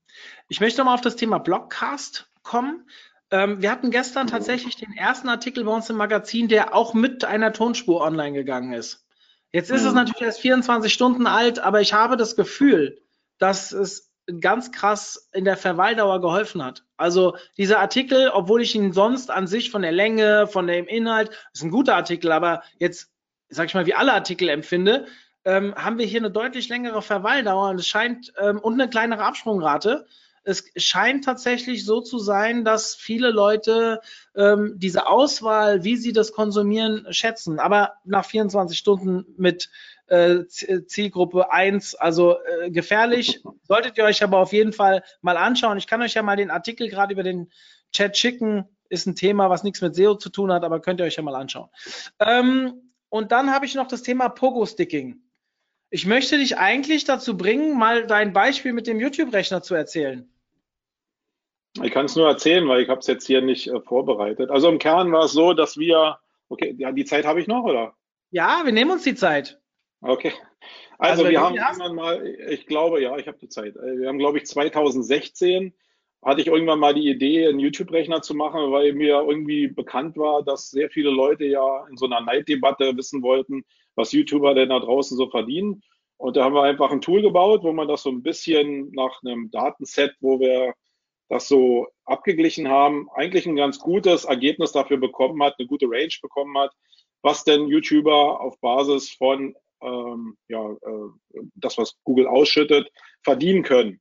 Ich möchte nochmal auf das Thema Blogcast kommen. Ähm, wir hatten gestern tatsächlich den ersten Artikel bei uns im Magazin, der auch mit einer Tonspur online gegangen ist. Jetzt ist mhm. es natürlich erst 24 Stunden alt, aber ich habe das Gefühl, dass es ganz krass in der Verweildauer geholfen hat. Also dieser Artikel, obwohl ich ihn sonst an sich von der Länge, von dem Inhalt, ist ein guter Artikel, aber jetzt, sag ich mal, wie alle Artikel empfinde, ähm, haben wir hier eine deutlich längere Verweildauer und es scheint ähm, und eine kleinere Absprungrate es scheint tatsächlich so zu sein, dass viele Leute ähm, diese Auswahl, wie sie das konsumieren, schätzen. Aber nach 24 Stunden mit äh, Zielgruppe 1, also äh, gefährlich, solltet ihr euch aber auf jeden Fall mal anschauen. Ich kann euch ja mal den Artikel gerade über den Chat schicken. Ist ein Thema, was nichts mit SEO zu tun hat, aber könnt ihr euch ja mal anschauen. Ähm, und dann habe ich noch das Thema Pogo-Sticking. Ich möchte dich eigentlich dazu bringen, mal dein Beispiel mit dem YouTube-Rechner zu erzählen. Ich kann es nur erzählen, weil ich habe es jetzt hier nicht äh, vorbereitet. Also im Kern war es so, dass wir, okay, ja, die Zeit habe ich noch, oder? Ja, wir nehmen uns die Zeit. Okay. Also, also wir haben irgendwann mal, ich glaube, ja, ich habe die Zeit. Äh, wir haben, glaube ich, 2016 hatte ich irgendwann mal die Idee, einen YouTube-Rechner zu machen, weil mir irgendwie bekannt war, dass sehr viele Leute ja in so einer Neiddebatte wissen wollten, was YouTuber denn da draußen so verdienen. Und da haben wir einfach ein Tool gebaut, wo man das so ein bisschen nach einem Datenset, wo wir das so abgeglichen haben, eigentlich ein ganz gutes Ergebnis dafür bekommen hat, eine gute Range bekommen hat, was denn YouTuber auf Basis von ja, äh, das, was Google ausschüttet, verdienen können.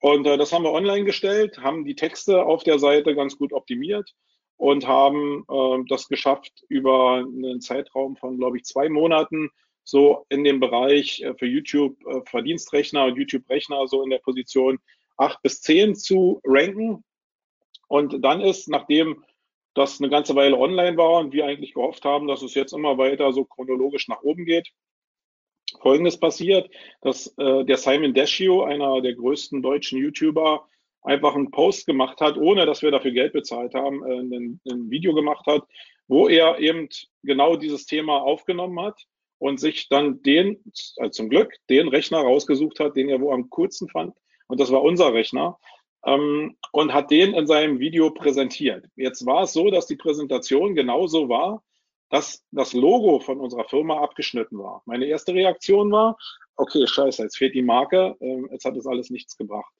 Und äh, das haben wir online gestellt, haben die Texte auf der Seite ganz gut optimiert und haben äh, das geschafft, über einen Zeitraum von, glaube ich, zwei Monaten so in dem Bereich äh, für YouTube äh, Verdienstrechner und YouTube-Rechner so in der Position acht bis zehn zu ranken. Und dann ist, nachdem das eine ganze Weile online war und wir eigentlich gehofft haben, dass es jetzt immer weiter so chronologisch nach oben geht, Folgendes passiert, dass äh, der Simon Deschio, einer der größten deutschen YouTuber, einfach einen Post gemacht hat, ohne dass wir dafür Geld bezahlt haben, äh, ein, ein Video gemacht hat, wo er eben genau dieses Thema aufgenommen hat und sich dann den, also zum Glück, den Rechner rausgesucht hat, den er wo am coolsten fand und das war unser Rechner, ähm, und hat den in seinem Video präsentiert. Jetzt war es so, dass die Präsentation genauso war, dass das Logo von unserer Firma abgeschnitten war. Meine erste Reaktion war, okay, scheiße, jetzt fehlt die Marke, äh, jetzt hat es alles nichts gebracht.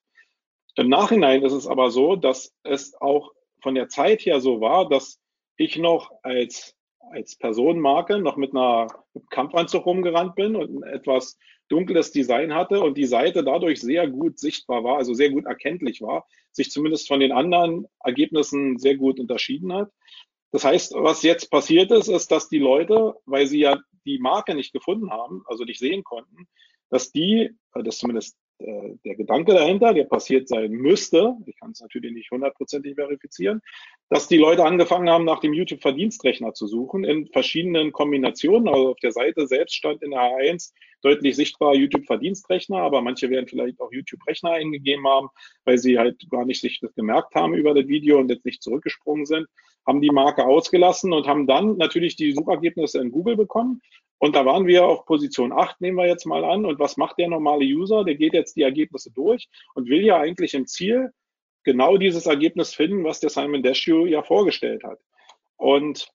Im Nachhinein ist es aber so, dass es auch von der Zeit her so war, dass ich noch als, als Personenmarke noch mit einer Kampfanzug rumgerannt bin und ein etwas dunkles Design hatte und die Seite dadurch sehr gut sichtbar war, also sehr gut erkenntlich war, sich zumindest von den anderen Ergebnissen sehr gut unterschieden hat. Das heißt, was jetzt passiert ist, ist, dass die Leute, weil sie ja die Marke nicht gefunden haben, also nicht sehen konnten, dass die, das zumindest äh, der Gedanke dahinter, der passiert sein müsste, ich kann es natürlich nicht hundertprozentig verifizieren, dass die Leute angefangen haben, nach dem YouTube-Verdienstrechner zu suchen in verschiedenen Kombinationen. Also auf der Seite selbst stand in der H1 deutlich sichtbar YouTube-Verdienstrechner, aber manche werden vielleicht auch YouTube-Rechner eingegeben haben, weil sie halt gar nicht sich das gemerkt haben über das Video und jetzt nicht zurückgesprungen sind, haben die Marke ausgelassen und haben dann natürlich die Suchergebnisse in Google bekommen. Und da waren wir auf Position 8, nehmen wir jetzt mal an. Und was macht der normale User? Der geht jetzt die Ergebnisse durch und will ja eigentlich im Ziel genau dieses Ergebnis finden, was der Simon Desue ja vorgestellt hat. Und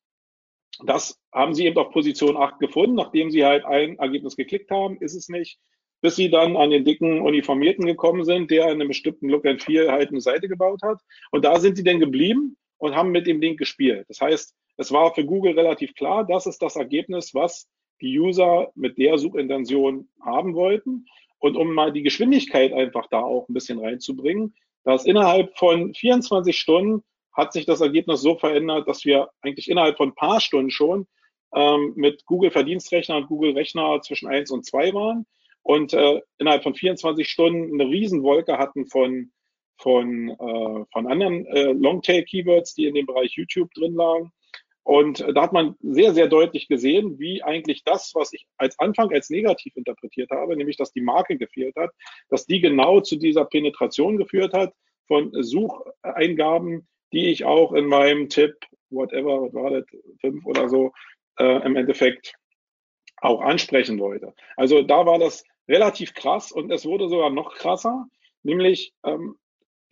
das haben sie eben auf Position 8 gefunden, nachdem sie halt ein Ergebnis geklickt haben, ist es nicht, bis sie dann an den dicken Uniformierten gekommen sind, der in einem bestimmten Look and Feel halt eine Seite gebaut hat. Und da sind sie denn geblieben und haben mit dem Link gespielt. Das heißt, es war für Google relativ klar, das ist das Ergebnis, was die User mit der Suchintention haben wollten. Und um mal die Geschwindigkeit einfach da auch ein bisschen reinzubringen, dass innerhalb von 24 Stunden hat sich das Ergebnis so verändert, dass wir eigentlich innerhalb von ein paar Stunden schon ähm, mit Google Verdienstrechner und Google Rechner zwischen eins und zwei waren und äh, innerhalb von 24 Stunden eine Riesenwolke hatten von, von, äh, von anderen äh, Longtail-Keywords, die in dem Bereich YouTube drin lagen. Und da hat man sehr, sehr deutlich gesehen, wie eigentlich das, was ich als Anfang als negativ interpretiert habe, nämlich dass die Marke gefehlt hat, dass die genau zu dieser Penetration geführt hat von Sucheingaben, die ich auch in meinem Tipp, whatever, was war das, fünf oder so, äh, im Endeffekt auch ansprechen wollte. Also da war das relativ krass und es wurde sogar noch krasser, nämlich ähm,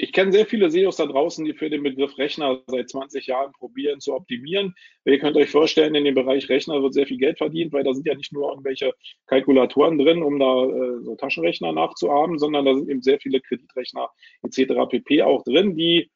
ich kenne sehr viele SEOs da draußen, die für den Begriff Rechner seit 20 Jahren probieren zu optimieren. Ihr könnt euch vorstellen, in dem Bereich Rechner wird sehr viel Geld verdient, weil da sind ja nicht nur irgendwelche Kalkulatoren drin, um da äh, so Taschenrechner nachzuahmen, sondern da sind eben sehr viele Kreditrechner etc. pp. auch drin, die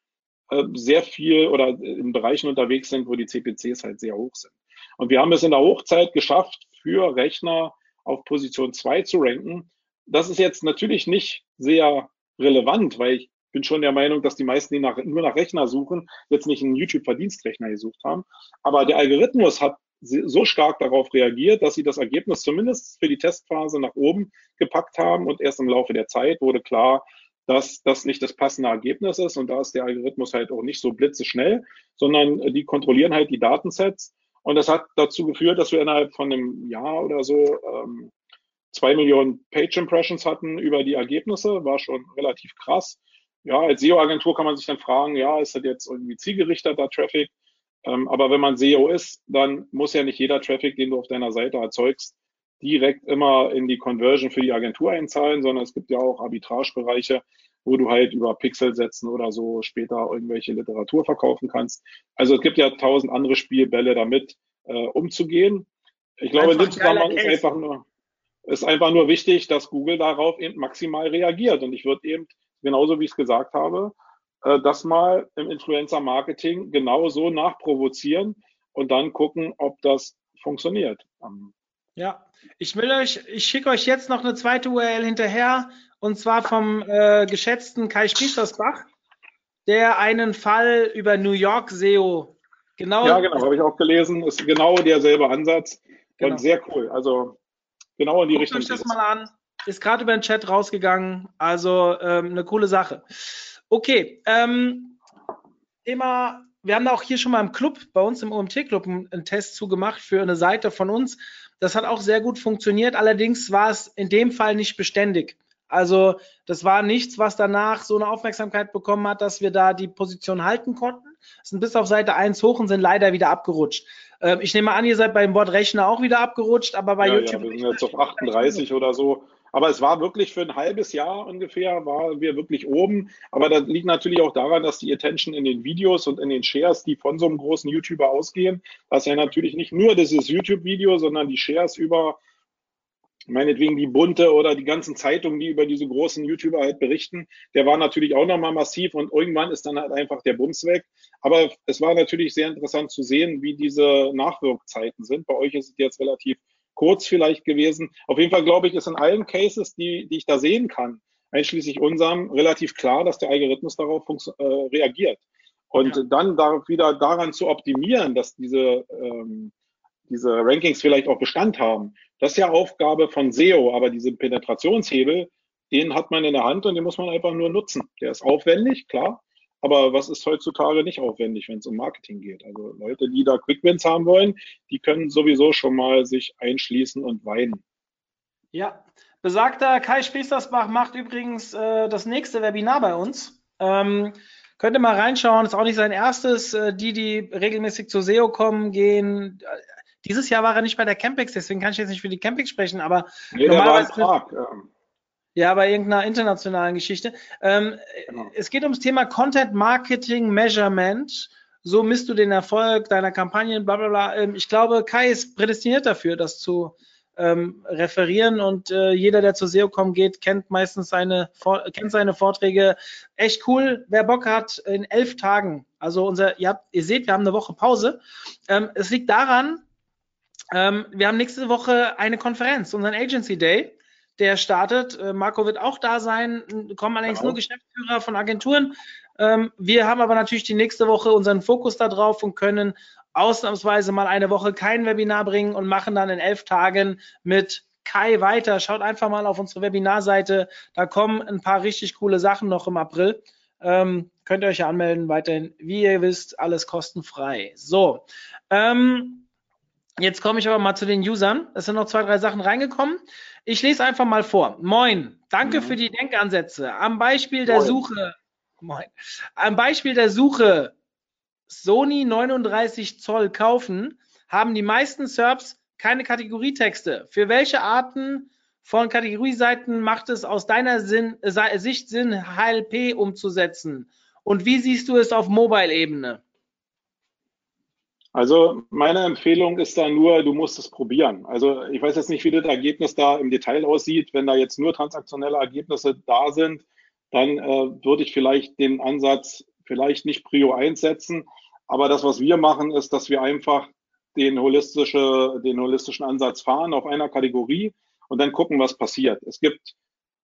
äh, sehr viel oder in Bereichen unterwegs sind, wo die CPCs halt sehr hoch sind. Und wir haben es in der Hochzeit geschafft, für Rechner auf Position 2 zu ranken. Das ist jetzt natürlich nicht sehr relevant, weil ich bin schon der Meinung, dass die meisten, die nach, nur nach Rechner suchen, jetzt nicht einen YouTube-Verdienstrechner gesucht haben. Aber der Algorithmus hat so stark darauf reagiert, dass sie das Ergebnis zumindest für die Testphase nach oben gepackt haben und erst im Laufe der Zeit wurde klar, dass das nicht das passende Ergebnis ist. Und da ist der Algorithmus halt auch nicht so blitzeschnell, sondern die kontrollieren halt die Datensets. Und das hat dazu geführt, dass wir innerhalb von einem Jahr oder so ähm, zwei Millionen Page Impressions hatten über die Ergebnisse, war schon relativ krass ja, als SEO-Agentur kann man sich dann fragen, ja, ist das jetzt irgendwie zielgerichteter Traffic? Ähm, aber wenn man SEO ist, dann muss ja nicht jeder Traffic, den du auf deiner Seite erzeugst, direkt immer in die Conversion für die Agentur einzahlen, sondern es gibt ja auch Arbitragebereiche, wo du halt über Pixel setzen oder so später irgendwelche Literatur verkaufen kannst. Also es gibt ja tausend andere Spielbälle damit äh, umzugehen. Ich glaube, in dem Zusammenhang ist einfach nur, ist einfach nur wichtig, dass Google darauf eben maximal reagiert. Und ich würde eben genauso wie ich es gesagt habe, äh, das mal im Influencer-Marketing genauso nachprovozieren und dann gucken, ob das funktioniert. Ja, ich will euch, ich schicke euch jetzt noch eine zweite URL hinterher und zwar vom äh, geschätzten Kai Spießersbach, der einen Fall über New York SEO genau. Ja, genau, habe ich auch gelesen. Ist genau derselbe Ansatz genau. und sehr cool. Also genau in die Guckt Richtung. Euch das mal an ist gerade über den Chat rausgegangen. Also ähm, eine coole Sache. Okay, ähm, Thema, wir haben da auch hier schon mal im Club, bei uns im OMT-Club, einen, einen Test zugemacht für eine Seite von uns. Das hat auch sehr gut funktioniert. Allerdings war es in dem Fall nicht beständig. Also das war nichts, was danach so eine Aufmerksamkeit bekommen hat, dass wir da die Position halten konnten. Sind bis auf Seite 1 hoch und sind leider wieder abgerutscht. Ähm, ich nehme an, ihr seid beim Wort Rechner auch wieder abgerutscht, aber bei ja, YouTube. Ja, wir sind jetzt auf 38 oder so. Aber es war wirklich für ein halbes Jahr ungefähr, waren wir wirklich oben. Aber das liegt natürlich auch daran, dass die Attention in den Videos und in den Shares, die von so einem großen YouTuber ausgehen, was ja natürlich nicht nur dieses YouTube-Video, sondern die Shares über meinetwegen die Bunte oder die ganzen Zeitungen, die über diese großen YouTuber halt berichten, der war natürlich auch nochmal massiv und irgendwann ist dann halt einfach der Bums weg. Aber es war natürlich sehr interessant zu sehen, wie diese Nachwirkzeiten sind. Bei euch ist es jetzt relativ kurz vielleicht gewesen. Auf jeden Fall glaube ich, ist in allen Cases, die, die ich da sehen kann, einschließlich unserem, relativ klar, dass der Algorithmus darauf äh, reagiert. Und ja. dann da wieder daran zu optimieren, dass diese, ähm, diese Rankings vielleicht auch Bestand haben, das ist ja Aufgabe von SEO, aber diesen Penetrationshebel, den hat man in der Hand und den muss man einfach nur nutzen. Der ist aufwendig, klar, aber was ist heutzutage nicht aufwendig, wenn es um Marketing geht? Also Leute, die da Quick-Wins haben wollen, die können sowieso schon mal sich einschließen und weinen. Ja, besagter Kai Spiestersbach macht übrigens äh, das nächste Webinar bei uns. Ähm, könnt ihr mal reinschauen, ist auch nicht sein erstes. Äh, die, die regelmäßig zur SEO kommen, gehen. Äh, dieses Jahr war er nicht bei der Campix, deswegen kann ich jetzt nicht für die Campix sprechen, aber nee, normalerweise. Der war in Prag, ja. Ja, bei irgendeiner internationalen Geschichte. Ähm, genau. Es geht ums Thema Content Marketing Measurement. So misst du den Erfolg deiner Kampagnen, bla bla bla. Ähm, ich glaube, Kai ist prädestiniert dafür, das zu ähm, referieren und äh, jeder, der zur SEOCom geht, kennt meistens seine, kennt seine Vorträge. Echt cool. Wer Bock hat, in elf Tagen, also unser, ihr, habt, ihr seht, wir haben eine Woche Pause. Ähm, es liegt daran, ähm, wir haben nächste Woche eine Konferenz, unseren Agency Day der startet. Äh, Marco wird auch da sein, kommen allerdings genau. nur Geschäftsführer von Agenturen. Ähm, wir haben aber natürlich die nächste Woche unseren Fokus da drauf und können ausnahmsweise mal eine Woche kein Webinar bringen und machen dann in elf Tagen mit Kai weiter. Schaut einfach mal auf unsere Webinarseite. Da kommen ein paar richtig coole Sachen noch im April. Ähm, könnt ihr euch ja anmelden, weiterhin, wie ihr wisst, alles kostenfrei. So, ähm, jetzt komme ich aber mal zu den Usern. Es sind noch zwei, drei Sachen reingekommen. Ich lese einfach mal vor. Moin, danke mhm. für die Denkansätze. Am Beispiel der Moin. Suche, moin, am Beispiel der Suche Sony 39 Zoll kaufen, haben die meisten SERPs keine Kategorietexte. Für welche Arten von Kategorieseiten macht es aus deiner Sinn, äh, Sicht Sinn, HLP umzusetzen? Und wie siehst du es auf Mobile-Ebene? Also meine Empfehlung ist da nur, du musst es probieren. Also ich weiß jetzt nicht, wie das Ergebnis da im Detail aussieht. Wenn da jetzt nur transaktionelle Ergebnisse da sind, dann äh, würde ich vielleicht den Ansatz vielleicht nicht Prio 1 setzen. Aber das, was wir machen, ist, dass wir einfach den, holistische, den holistischen Ansatz fahren auf einer Kategorie und dann gucken, was passiert. Es gibt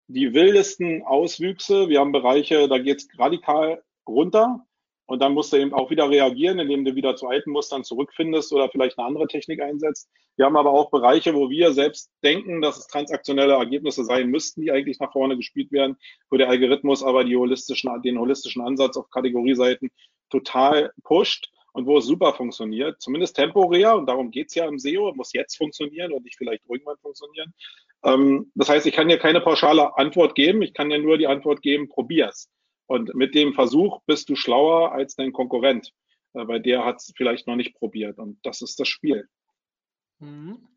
die wildesten Auswüchse. Wir haben Bereiche, da geht es radikal runter. Und dann musst du eben auch wieder reagieren, indem du wieder zu alten Mustern zurückfindest oder vielleicht eine andere Technik einsetzt. Wir haben aber auch Bereiche, wo wir selbst denken, dass es transaktionelle Ergebnisse sein müssten, die eigentlich nach vorne gespielt werden, wo der Algorithmus aber die holistischen, den holistischen Ansatz auf Kategorieseiten total pusht und wo es super funktioniert, zumindest temporär, und darum geht's ja im SEO, muss jetzt funktionieren und nicht vielleicht irgendwann funktionieren. Ähm, das heißt, ich kann dir keine pauschale Antwort geben, ich kann dir nur die Antwort geben, probier's. Und mit dem Versuch bist du schlauer als dein Konkurrent, äh, weil der hat es vielleicht noch nicht probiert. Und das ist das Spiel. Mhm.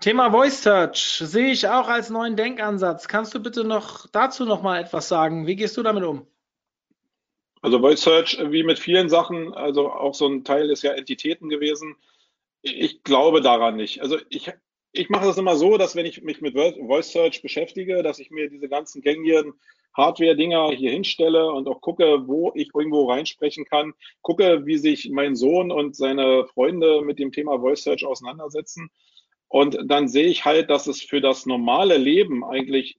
Thema Voice Search sehe ich auch als neuen Denkansatz. Kannst du bitte noch dazu noch mal etwas sagen? Wie gehst du damit um? Also Voice Search, wie mit vielen Sachen, also auch so ein Teil ist ja Entitäten gewesen. Ich glaube daran nicht. Also ich, ich mache das immer so, dass wenn ich mich mit Voice Search beschäftige, dass ich mir diese ganzen gängigen Hardware-Dinger hier hinstelle und auch gucke, wo ich irgendwo reinsprechen kann, gucke, wie sich mein Sohn und seine Freunde mit dem Thema Voice Search auseinandersetzen. Und dann sehe ich halt, dass es für das normale Leben eigentlich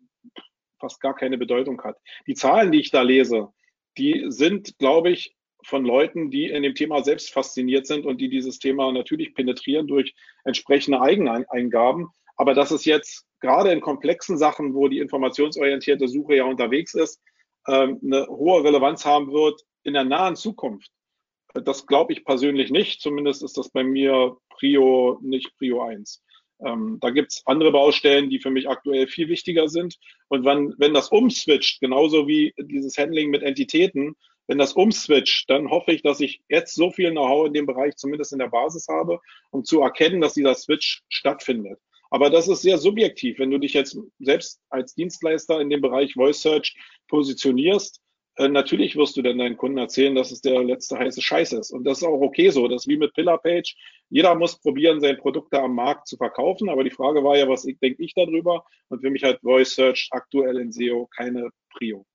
fast gar keine Bedeutung hat. Die Zahlen, die ich da lese, die sind, glaube ich, von Leuten, die in dem Thema selbst fasziniert sind und die dieses Thema natürlich penetrieren durch entsprechende Eigeneingaben. Aber dass es jetzt gerade in komplexen Sachen, wo die informationsorientierte Suche ja unterwegs ist, ähm, eine hohe Relevanz haben wird in der nahen Zukunft. Das glaube ich persönlich nicht. Zumindest ist das bei mir Prio nicht Prio 1. Ähm, da gibt es andere Baustellen, die für mich aktuell viel wichtiger sind. Und wenn, wenn das umswitcht, genauso wie dieses Handling mit Entitäten, wenn das umswitcht, dann hoffe ich, dass ich jetzt so viel Know-how in dem Bereich zumindest in der Basis habe, um zu erkennen, dass dieser Switch stattfindet. Aber das ist sehr subjektiv. Wenn du dich jetzt selbst als Dienstleister in dem Bereich Voice Search positionierst, äh, natürlich wirst du dann deinen Kunden erzählen, dass es der letzte heiße Scheiß ist. Und das ist auch okay so. Das ist wie mit Pillar Page. Jeder muss probieren, sein Produkt da am Markt zu verkaufen. Aber die Frage war ja, was denke ich darüber? Und für mich hat Voice Search aktuell in SEO keine Prio.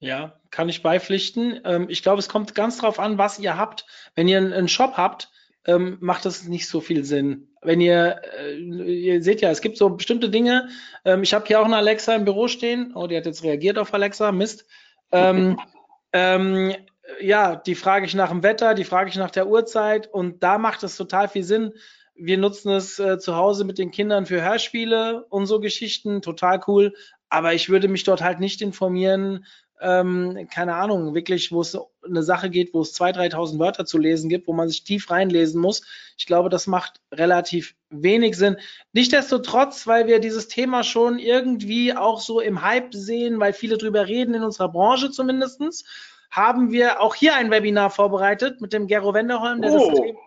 Ja, kann ich beipflichten. Ähm, ich glaube, es kommt ganz drauf an, was ihr habt. Wenn ihr einen Shop habt, ähm, macht das nicht so viel Sinn. Wenn ihr, äh, ihr seht ja, es gibt so bestimmte Dinge. Ähm, ich habe hier auch eine Alexa im Büro stehen. Oh, die hat jetzt reagiert auf Alexa. Mist. Ähm, [LAUGHS] ähm, ja, die frage ich nach dem Wetter, die frage ich nach der Uhrzeit und da macht es total viel Sinn. Wir nutzen es äh, zu Hause mit den Kindern für Hörspiele und so Geschichten, total cool. Aber ich würde mich dort halt nicht informieren, ähm, keine Ahnung, wirklich, wo es eine Sache geht, wo es 2.000, 3.000 Wörter zu lesen gibt, wo man sich tief reinlesen muss. Ich glaube, das macht relativ wenig Sinn. Nichtsdestotrotz, weil wir dieses Thema schon irgendwie auch so im Hype sehen, weil viele drüber reden, in unserer Branche zumindestens, haben wir auch hier ein Webinar vorbereitet mit dem Gero Wenderholm, der, oh. das, Thema,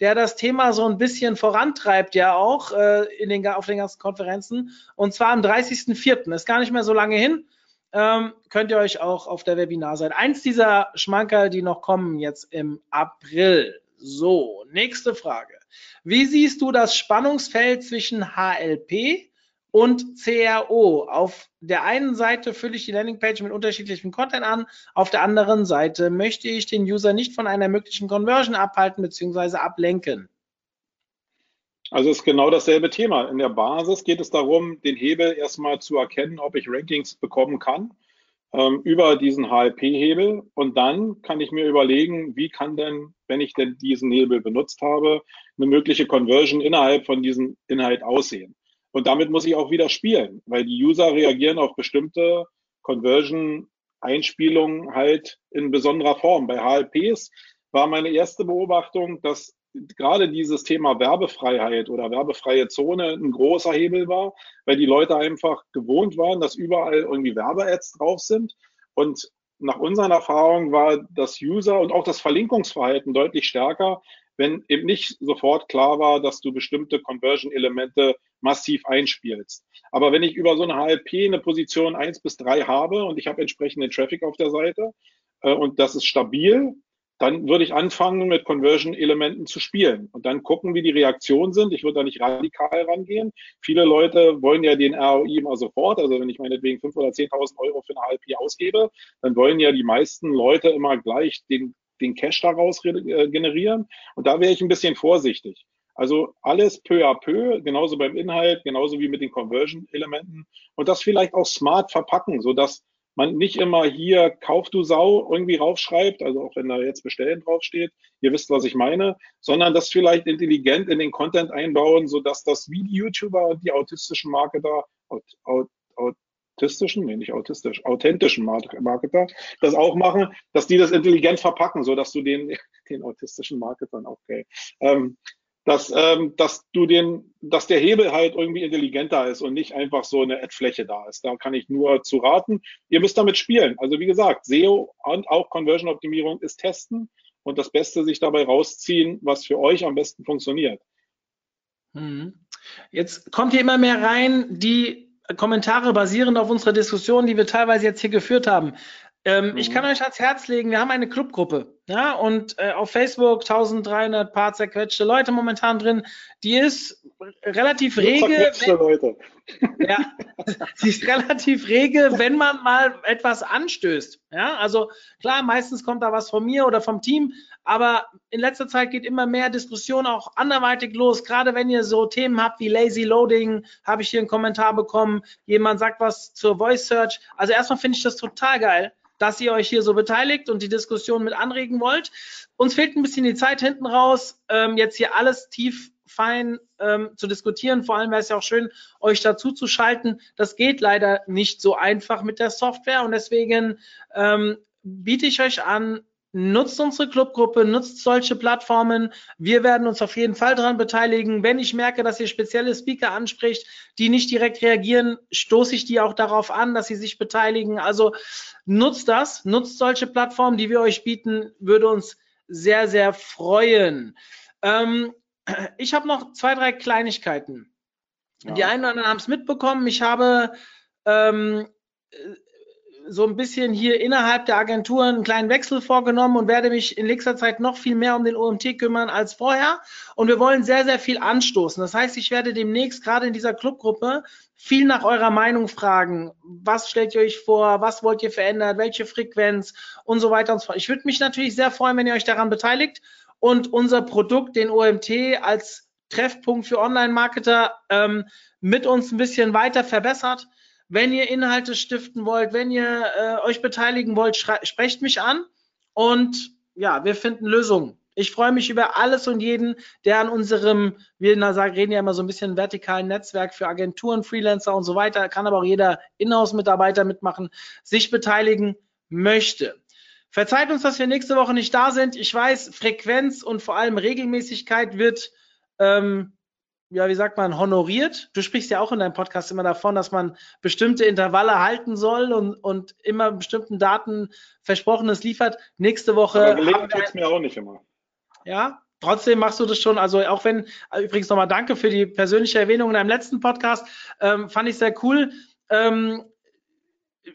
der das Thema so ein bisschen vorantreibt, ja auch äh, in den, auf den ganzen Konferenzen. Und zwar am 30.04. Ist gar nicht mehr so lange hin ähm, könnt ihr euch auch auf der Webinarseite. Eins dieser Schmankerl, die noch kommen jetzt im April. So, nächste Frage. Wie siehst du das Spannungsfeld zwischen HLP und CRO? Auf der einen Seite fülle ich die Landingpage mit unterschiedlichem Content an, auf der anderen Seite möchte ich den User nicht von einer möglichen Conversion abhalten bzw. ablenken. Also es ist genau dasselbe Thema. In der Basis geht es darum, den Hebel erstmal zu erkennen, ob ich Rankings bekommen kann ähm, über diesen HLP-Hebel. Und dann kann ich mir überlegen, wie kann denn, wenn ich denn diesen Hebel benutzt habe, eine mögliche Conversion innerhalb von diesem Inhalt aussehen. Und damit muss ich auch wieder spielen, weil die User reagieren auf bestimmte Conversion-Einspielungen halt in besonderer Form. Bei HLPs war meine erste Beobachtung, dass gerade dieses Thema Werbefreiheit oder werbefreie Zone ein großer Hebel war, weil die Leute einfach gewohnt waren, dass überall irgendwie Werbe-Ads drauf sind. Und nach unseren Erfahrungen war das User und auch das Verlinkungsverhalten deutlich stärker, wenn eben nicht sofort klar war, dass du bestimmte Conversion-Elemente massiv einspielst. Aber wenn ich über so eine HLP eine Position eins bis drei habe und ich habe entsprechenden Traffic auf der Seite äh, und das ist stabil, dann würde ich anfangen, mit Conversion-Elementen zu spielen und dann gucken, wie die Reaktionen sind. Ich würde da nicht radikal rangehen. Viele Leute wollen ja den ROI immer sofort. Also wenn ich meinetwegen 5.000 oder 10.000 Euro für eine HLP ausgebe, dann wollen ja die meisten Leute immer gleich den, den Cash daraus äh, generieren. Und da wäre ich ein bisschen vorsichtig. Also alles peu à peu, genauso beim Inhalt, genauso wie mit den Conversion-Elementen und das vielleicht auch smart verpacken, sodass man nicht immer hier Kauf du Sau irgendwie raufschreibt, also auch wenn da jetzt Bestellen draufsteht, ihr wisst, was ich meine, sondern das vielleicht intelligent in den Content einbauen, sodass das wie die YouTuber und die autistischen Marketer, aut, aut, autistischen, nee, nicht autistisch, authentischen Marketer das auch machen, dass die das intelligent verpacken, sodass du den, [LAUGHS] den autistischen Marketern, okay, ähm, dass, ähm, dass du den, dass der Hebel halt irgendwie intelligenter ist und nicht einfach so eine Ad-Fläche da ist. Da kann ich nur zu raten. Ihr müsst damit spielen. Also wie gesagt, SEO und auch Conversion-Optimierung ist testen und das Beste sich dabei rausziehen, was für euch am besten funktioniert. Hm. Jetzt kommt hier immer mehr rein, die Kommentare basierend auf unserer Diskussion, die wir teilweise jetzt hier geführt haben. Ähm, mhm. Ich kann euch ans Herz legen, wir haben eine Clubgruppe, ja, und äh, auf Facebook 1300 paar zerquetschte Leute momentan drin. Die ist relativ rege. Wenn, Leute. [LAUGHS] Ja, sie ist relativ rege, wenn man mal etwas anstößt. Ja, also klar, meistens kommt da was von mir oder vom Team, aber in letzter Zeit geht immer mehr Diskussion auch anderweitig los. Gerade wenn ihr so Themen habt wie Lazy Loading, habe ich hier einen Kommentar bekommen. Jemand sagt was zur Voice Search. Also erstmal finde ich das total geil dass ihr euch hier so beteiligt und die Diskussion mit anregen wollt. Uns fehlt ein bisschen die Zeit hinten raus, ähm, jetzt hier alles tief fein ähm, zu diskutieren. Vor allem wäre es ja auch schön, euch dazu zu schalten. Das geht leider nicht so einfach mit der Software und deswegen ähm, biete ich euch an, Nutzt unsere Clubgruppe, nutzt solche Plattformen. Wir werden uns auf jeden Fall daran beteiligen. Wenn ich merke, dass ihr spezielle Speaker anspricht, die nicht direkt reagieren, stoße ich die auch darauf an, dass sie sich beteiligen. Also nutzt das, nutzt solche Plattformen, die wir euch bieten, würde uns sehr, sehr freuen. Ähm, ich habe noch zwei, drei Kleinigkeiten. Ja. Die einen oder anderen haben es mitbekommen. Ich habe ähm, so ein bisschen hier innerhalb der Agentur einen kleinen Wechsel vorgenommen und werde mich in nächster Zeit noch viel mehr um den OMT kümmern als vorher. Und wir wollen sehr, sehr viel anstoßen. Das heißt, ich werde demnächst gerade in dieser Clubgruppe viel nach eurer Meinung fragen. Was stellt ihr euch vor? Was wollt ihr verändern? Welche Frequenz? Und so weiter und so fort. Ich würde mich natürlich sehr freuen, wenn ihr euch daran beteiligt und unser Produkt, den OMT, als Treffpunkt für Online-Marketer ähm, mit uns ein bisschen weiter verbessert. Wenn ihr Inhalte stiften wollt, wenn ihr äh, euch beteiligen wollt, sprecht mich an und ja, wir finden Lösungen. Ich freue mich über alles und jeden, der an unserem, wir reden ja immer so ein bisschen vertikalen Netzwerk für Agenturen, Freelancer und so weiter, kann aber auch jeder Inhouse-Mitarbeiter mitmachen, sich beteiligen möchte. Verzeiht uns, dass wir nächste Woche nicht da sind. Ich weiß, Frequenz und vor allem Regelmäßigkeit wird ähm, ja, wie sagt man, honoriert. Du sprichst ja auch in deinem Podcast immer davon, dass man bestimmte Intervalle halten soll und, und immer bestimmten Daten Versprochenes liefert. Nächste Woche. Aber gelingen tut's mir auch nicht immer. Ja, trotzdem machst du das schon. Also auch wenn, übrigens nochmal danke für die persönliche Erwähnung in deinem letzten Podcast. Ähm, fand ich sehr cool. Ähm,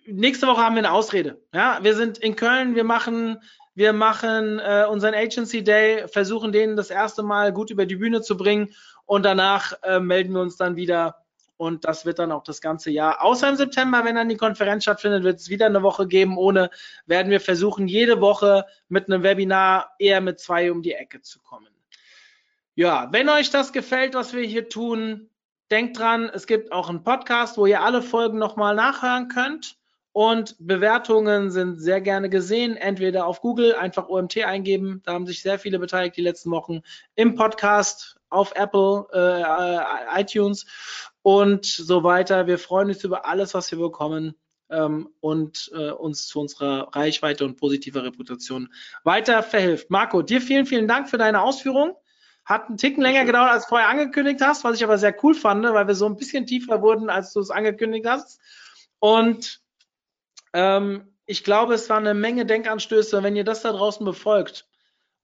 nächste Woche haben wir eine Ausrede. Ja, wir sind in Köln, wir machen, wir machen äh, unseren Agency Day, versuchen den das erste Mal gut über die Bühne zu bringen und danach äh, melden wir uns dann wieder und das wird dann auch das ganze Jahr. Außer im September, wenn dann die Konferenz stattfindet, wird es wieder eine Woche geben. Ohne werden wir versuchen, jede Woche mit einem Webinar eher mit zwei um die Ecke zu kommen. Ja, wenn euch das gefällt, was wir hier tun, denkt dran, es gibt auch einen Podcast, wo ihr alle Folgen nochmal nachhören könnt. Und Bewertungen sind sehr gerne gesehen, entweder auf Google einfach OMT eingeben, da haben sich sehr viele beteiligt die letzten Wochen, im Podcast, auf Apple, äh, iTunes und so weiter. Wir freuen uns über alles, was wir bekommen ähm, und äh, uns zu unserer Reichweite und positiver Reputation weiter verhilft. Marco, dir vielen, vielen Dank für deine Ausführungen. Hat einen Ticken länger gedauert, als vorher angekündigt hast, was ich aber sehr cool fand, weil wir so ein bisschen tiefer wurden, als du es angekündigt hast. Und ähm, ich glaube, es waren eine Menge Denkanstöße. Wenn ihr das da draußen befolgt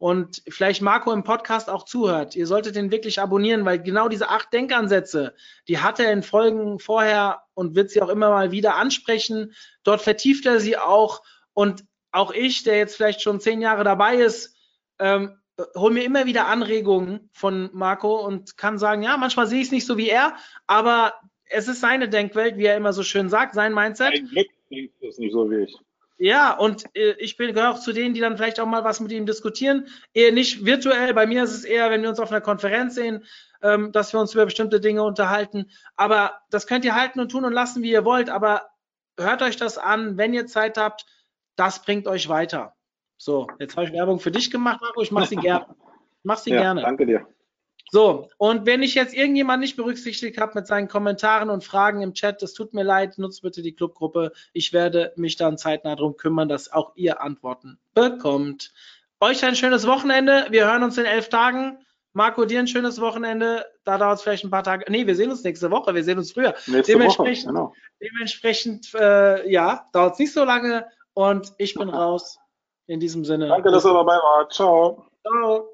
und vielleicht Marco im Podcast auch zuhört, ihr solltet den wirklich abonnieren, weil genau diese acht Denkansätze, die hat er in Folgen vorher und wird sie auch immer mal wieder ansprechen. Dort vertieft er sie auch. Und auch ich, der jetzt vielleicht schon zehn Jahre dabei ist, ähm, hole mir immer wieder Anregungen von Marco und kann sagen, ja, manchmal sehe ich es nicht so wie er, aber es ist seine Denkwelt, wie er immer so schön sagt, sein Mindset. Ein Glück denkst es nicht so wie ich. Ja, und äh, ich bin gehöre auch zu denen, die dann vielleicht auch mal was mit ihm diskutieren. Eher nicht virtuell. Bei mir ist es eher, wenn wir uns auf einer Konferenz sehen, ähm, dass wir uns über bestimmte Dinge unterhalten. Aber das könnt ihr halten und tun und lassen, wie ihr wollt. Aber hört euch das an, wenn ihr Zeit habt. Das bringt euch weiter. So, jetzt habe ich Werbung für dich gemacht, Marco. Ich mache sie [LAUGHS] gerne. Ich mache sie Ja, gerne. danke dir. So, und wenn ich jetzt irgendjemand nicht berücksichtigt habe mit seinen Kommentaren und Fragen im Chat, das tut mir leid, nutzt bitte die Clubgruppe. Ich werde mich dann zeitnah darum kümmern, dass auch ihr Antworten bekommt. Euch ein schönes Wochenende. Wir hören uns in elf Tagen. Marco, dir ein schönes Wochenende. Da dauert es vielleicht ein paar Tage. Nee, wir sehen uns nächste Woche. Wir sehen uns früher. Nächste Woche. Dementsprechend, Genau. dementsprechend äh, ja, dauert es nicht so lange. Und ich bin [LAUGHS] raus. In diesem Sinne. Danke, dass ihr dabei wart. Ciao. Ciao.